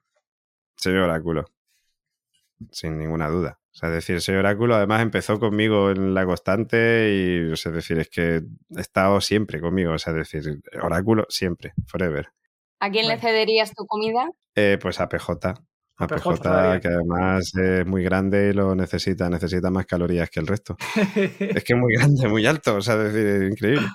Señor Oráculo. Sin ninguna duda. O sea, es decir, señor Oráculo además empezó conmigo en la constante y, o sea, es decir, es que he estado siempre conmigo. O sea, es decir, Oráculo siempre, forever. ¿A quién le cederías tu comida? Eh, pues a PJ. A A PJ PJ, todavía. que además es muy grande y lo necesita, necesita más calorías que el resto. <laughs> Es que es muy grande, muy alto, o sea, es decir, es increíble.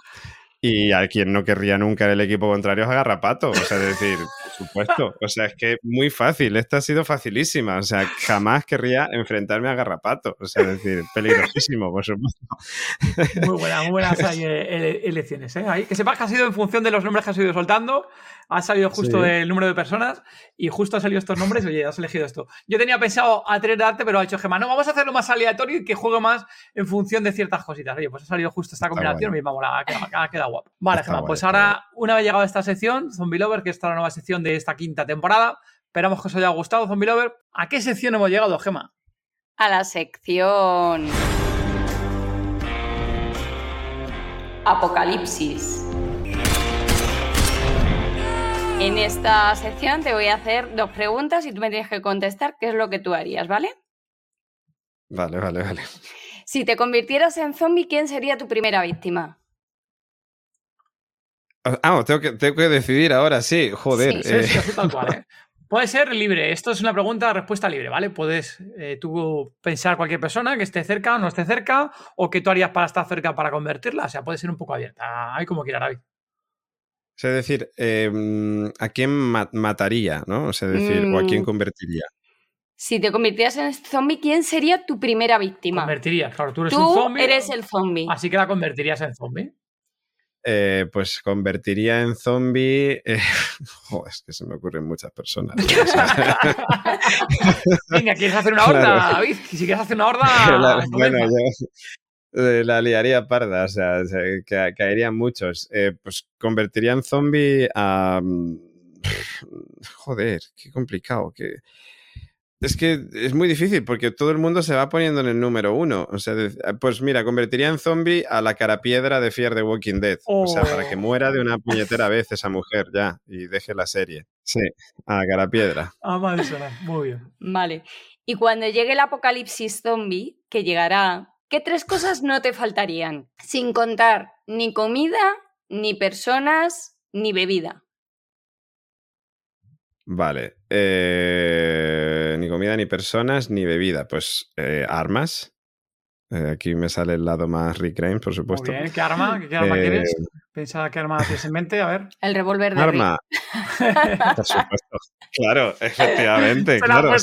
Y a quien no querría nunca el equipo contrario es a Garrapato, o sea, es decir, por supuesto, o sea, es que muy fácil, esta ha sido facilísima, o sea, jamás querría enfrentarme a Garrapato, o sea, es decir, peligrosísimo, por supuesto. Muy buenas, muy buenas <laughs> eh, ele- elecciones. ¿eh? Ahí, que sepas que ha sido en función de los nombres que has ido soltando. Ha salido justo Sí. el número de personas y justo han salido estos nombres y oye, has elegido esto. Yo tenía pensado a tres darte, pero ha hecho Gemma. No, vamos a hacerlo más aleatorio y que juegue más en función de ciertas cositas. Oye, pues ha salido justo esta Está combinación y vamos, ha quedado, ha quedado guapo. Vale, Está Gemma, guay, pues está ahora, una vez llegado a esta sección, Zombie Lover, que esta es la nueva sección de esta quinta temporada, esperamos que os haya gustado, Zombie Lover. ¿A qué sección hemos llegado, Gemma? A la sección. Apocalipsis. En esta sección te voy a hacer dos preguntas y tú me tienes que contestar qué es lo que tú harías, ¿vale? Vale, vale, vale. Si te convirtieras en zombie, ¿quién sería tu primera víctima? Ah, tengo que, tengo que decidir ahora, sí, joder. Sí, Sí, eh, sí, tal cual, ¿eh? <laughs> Puede ser libre. Esto es una pregunta, respuesta libre, ¿vale? Puedes eh, tú pensar cualquier persona que esté cerca o no esté cerca, o que tú harías para estar cerca para convertirla. O sea, puede ser un poco abierta. Hay como quiera, David. O sea, es decir, eh, ¿a quién ma- mataría, no? O sea, es decir, o a quién Mm. convertiría. Si te convirtieras en zombie, ¿quién sería tu primera víctima? Convertirías, claro, tú eres un zombie. eres el zombie. Así que la convertirías en zombie. Eh, pues convertiría en zombie. eh, <laughs> joder, es que se me ocurren muchas personas. <laughs> Venga, ¿quieres hacer una <laughs> horda, Claro. David? Si quieres hacer una horda. claro, bueno, yo- la liaría parda, o sea, caerían muchos. Eh, pues convertiría en zombie a... Mm, <sighs> joder, qué complicado, que... Es que es muy difícil porque todo el mundo se va poniendo en el número uno. O sea, pues mira, convertiría en zombie a la cara piedra de Fear the Walking Dead. O sea, para que oh. muera de una <laughs> puñetera vez esa mujer ya y deje la serie. Sí, a la cara piedra. Ah, vale, muy bien. Vale. Y cuando llegue el apocalipsis zombie, que llegará, ¿qué tres cosas no te faltarían? Sin contar ni comida, ni personas, ni bebida. Vale. Eh, ni comida, ni personas, ni bebida. Pues eh, armas. Eh, aquí me sale el lado más Rick Grimes, por supuesto. Muy bien. ¿Qué arma? ¿Qué arma quieres? Pensaba qué arma tienes en mente. A ver. El revólver de Arma. por supuesto. Claro, efectivamente. <laughs> claro,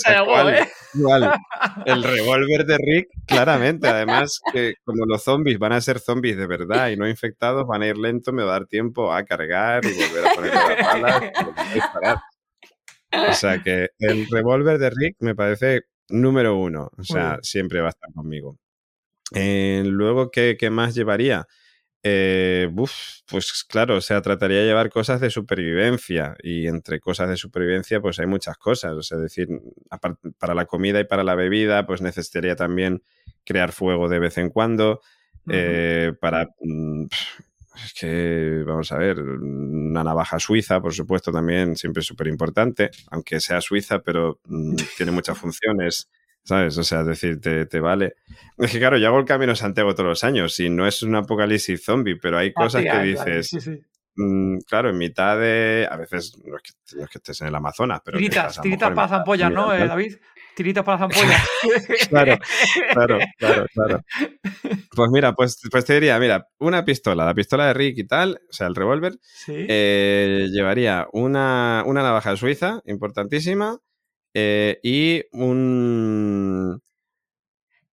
El <laughs> revólver de Rick, claramente. Además, que como los zombies van a ser zombies de verdad y no infectados, van a ir lento, me va a dar tiempo a cargar y volver a poner las balas y disparar. O sea que el revólver de Rick me parece número uno. O sea, siempre va a estar conmigo. Eh, luego, ¿qué, más llevaría? Eh, pues claro, o sea, trataría de llevar cosas de supervivencia y entre cosas de supervivencia pues hay muchas cosas, o sea, es decir, para la comida y para la bebida pues necesitaría también crear fuego de vez en cuando, eh, para mm, es que, vamos a ver, una navaja suiza, por supuesto, también siempre es súper importante, aunque sea suiza, pero mm, tiene muchas <laughs> funciones, ¿sabes? O sea, es decir, te, vale. Es que, claro, yo hago el Camino Santiago todos los años y no es un apocalipsis zombie, pero hay ah, cosas que dices... Mm, claro, en mitad de. A veces no es que, estés en el Amazonas, pero. Tiritas, tiritas para las ampollas, ¿no, eh, David? Tiritas para las ampollas. <laughs> claro, claro, claro, claro. Pues mira, pues, pues te diría, mira, una pistola, la pistola de Rick y tal, o sea, el revólver, eh, llevaría una, una, navaja suiza, importantísima, eh, y un...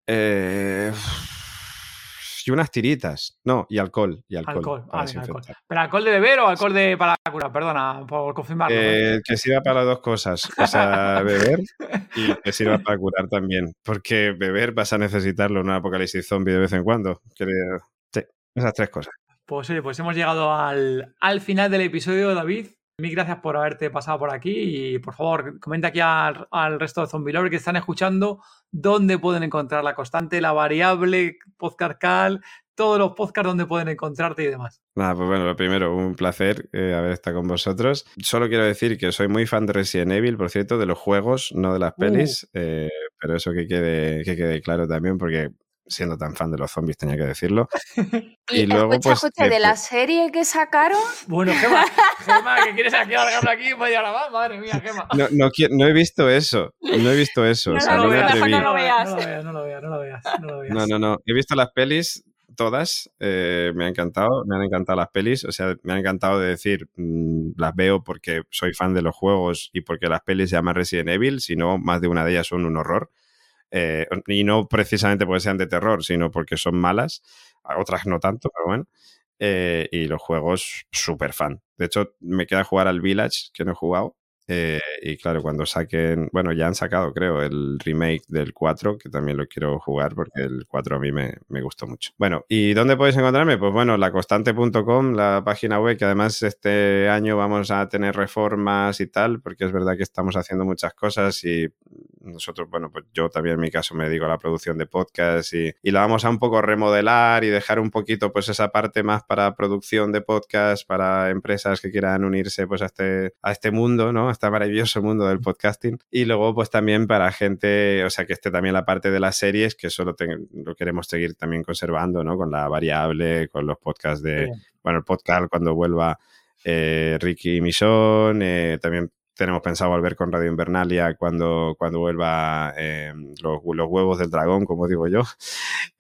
Eh, <sighs> y unas tiritas. No, y alcohol. Y alcohol. Ah, ¿Pero alcohol de beber o alcohol de para curar? Perdona, por confirmarlo. que sirva para dos cosas. O sea, beber y que sirva para curar también. Porque beber vas a necesitarlo en un apocalipsis zombie de vez en cuando. Sí, esas tres cosas. Pues sí, pues hemos llegado al, al final del episodio, David. Mil gracias por haberte pasado por aquí y por favor comenta aquí al, resto de Zombie Lover que están escuchando dónde pueden encontrar la constante, la variable, podcast cal, todos los podcasts donde pueden encontrarte y demás. Nada, pues bueno, lo primero, un placer eh, haber estado con vosotros. Solo quiero decir que soy muy fan de Resident Evil, por cierto, de los juegos, no de las uh. pelis, eh, pero eso que quede, que quede claro también porque siendo tan fan de los zombies, tenía que decirlo. <laughs> y, luego, pues. de la serie que sacaron. Bueno, Gema, <laughs> Gema, que quieres aquí alargarlo aquí y grabar, madre mía, Gema. No, no, no, he visto eso. No he visto eso. No, no, lo veas, no, lo veas, no lo veas, no lo veas, no lo veas. No, no, no. He visto las pelis todas, eh, me han encantado, me han encantado las pelis, o sea, me han encantado de decir, mm, las veo porque soy fan de los juegos y porque las pelis se llaman Resident Evil, si no, más de una de ellas son un horror. Eh, y no precisamente porque sean de terror, sino porque son malas, otras no tanto, pero bueno. Eh, y los juegos, súper fan. De hecho, me queda jugar al Village, que no he jugado, eh, y claro, cuando saquen, bueno, ya han sacado, creo, el remake del 4, que también lo quiero jugar porque el 4 a mí me, me gustó mucho. Bueno, ¿y dónde podéis encontrarme? Pues bueno, laconstante.com, la página web, que además este año vamos a tener reformas y tal, porque es verdad que estamos haciendo muchas cosas y nosotros, bueno, pues yo también en mi caso me dedico a la producción de podcast y, y la vamos a un poco remodelar y dejar un poquito pues esa parte más para producción de podcast, para empresas que quieran unirse pues a este, a este mundo, ¿no? Este maravilloso mundo del podcasting. Y luego, pues también para gente, o sea, que esté también la parte de las series, que solo lo queremos seguir también conservando, ¿no? Con la variable, con los podcasts de, bueno, el podcast cuando vuelva eh, Ricky Michon, eh, también tenemos pensado volver con Radio Invernalia cuando, cuando vuelva eh, los, huevos del dragón, como digo yo. <laughs>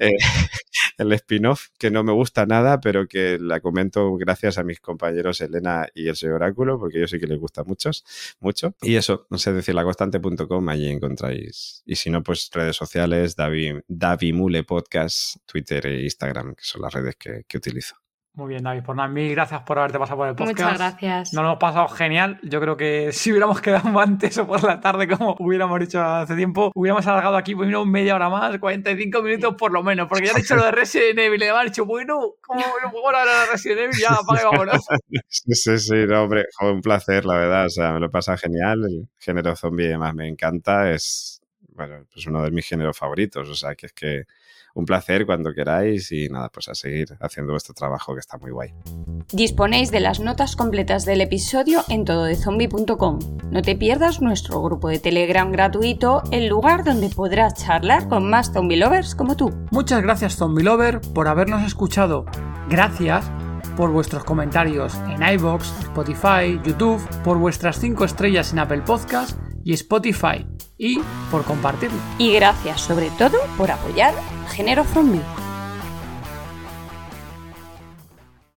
Eh, <laughs> el spin-off, que no me gusta nada, pero que la comento gracias a mis compañeros Elena y el señor Oráculo, porque yo sé que les gusta muchos, mucho. Y eso, no sé decir, lacostante.com, allí encontráis. Y si no, pues redes sociales, Davi, Davi Mule Podcast, Twitter e Instagram, que son las redes que utilizo. Muy bien, David. Por nada, mil gracias por haberte pasado por el podcast. Muchas gracias. Nos lo hemos pasado genial. Yo creo que <laughs> si hubiéramos quedado antes o por la tarde, como hubiéramos dicho hace tiempo, hubiéramos alargado aquí pues, media hora más, 45 minutos por lo menos, porque ya han dicho lo de Resident Evil. Le han dicho, bueno, ¿cómo no puedo hablar de Resident Evil? Ya, apague, vámonos. <laughs> Sí, sí, sí, no, hombre, un placer, la verdad. O sea, me lo pasa genial. El género zombie, además, me encanta. Es, bueno, pues uno de mis géneros favoritos. O sea, que es que un placer cuando queráis y nada, pues a seguir haciendo vuestro trabajo que está muy guay. Disponéis de las notas completas del episodio en tododezombie.com. No te pierdas nuestro grupo de Telegram gratuito, el lugar donde podrás charlar con más zombie lovers como tú. Muchas gracias zombie lover por habernos escuchado. Gracias por vuestros comentarios en iBox, Spotify, YouTube, por vuestras 5 estrellas en Apple Podcast y Spotify y por compartirlo. Y gracias sobre todo por apoyar Género Zombie.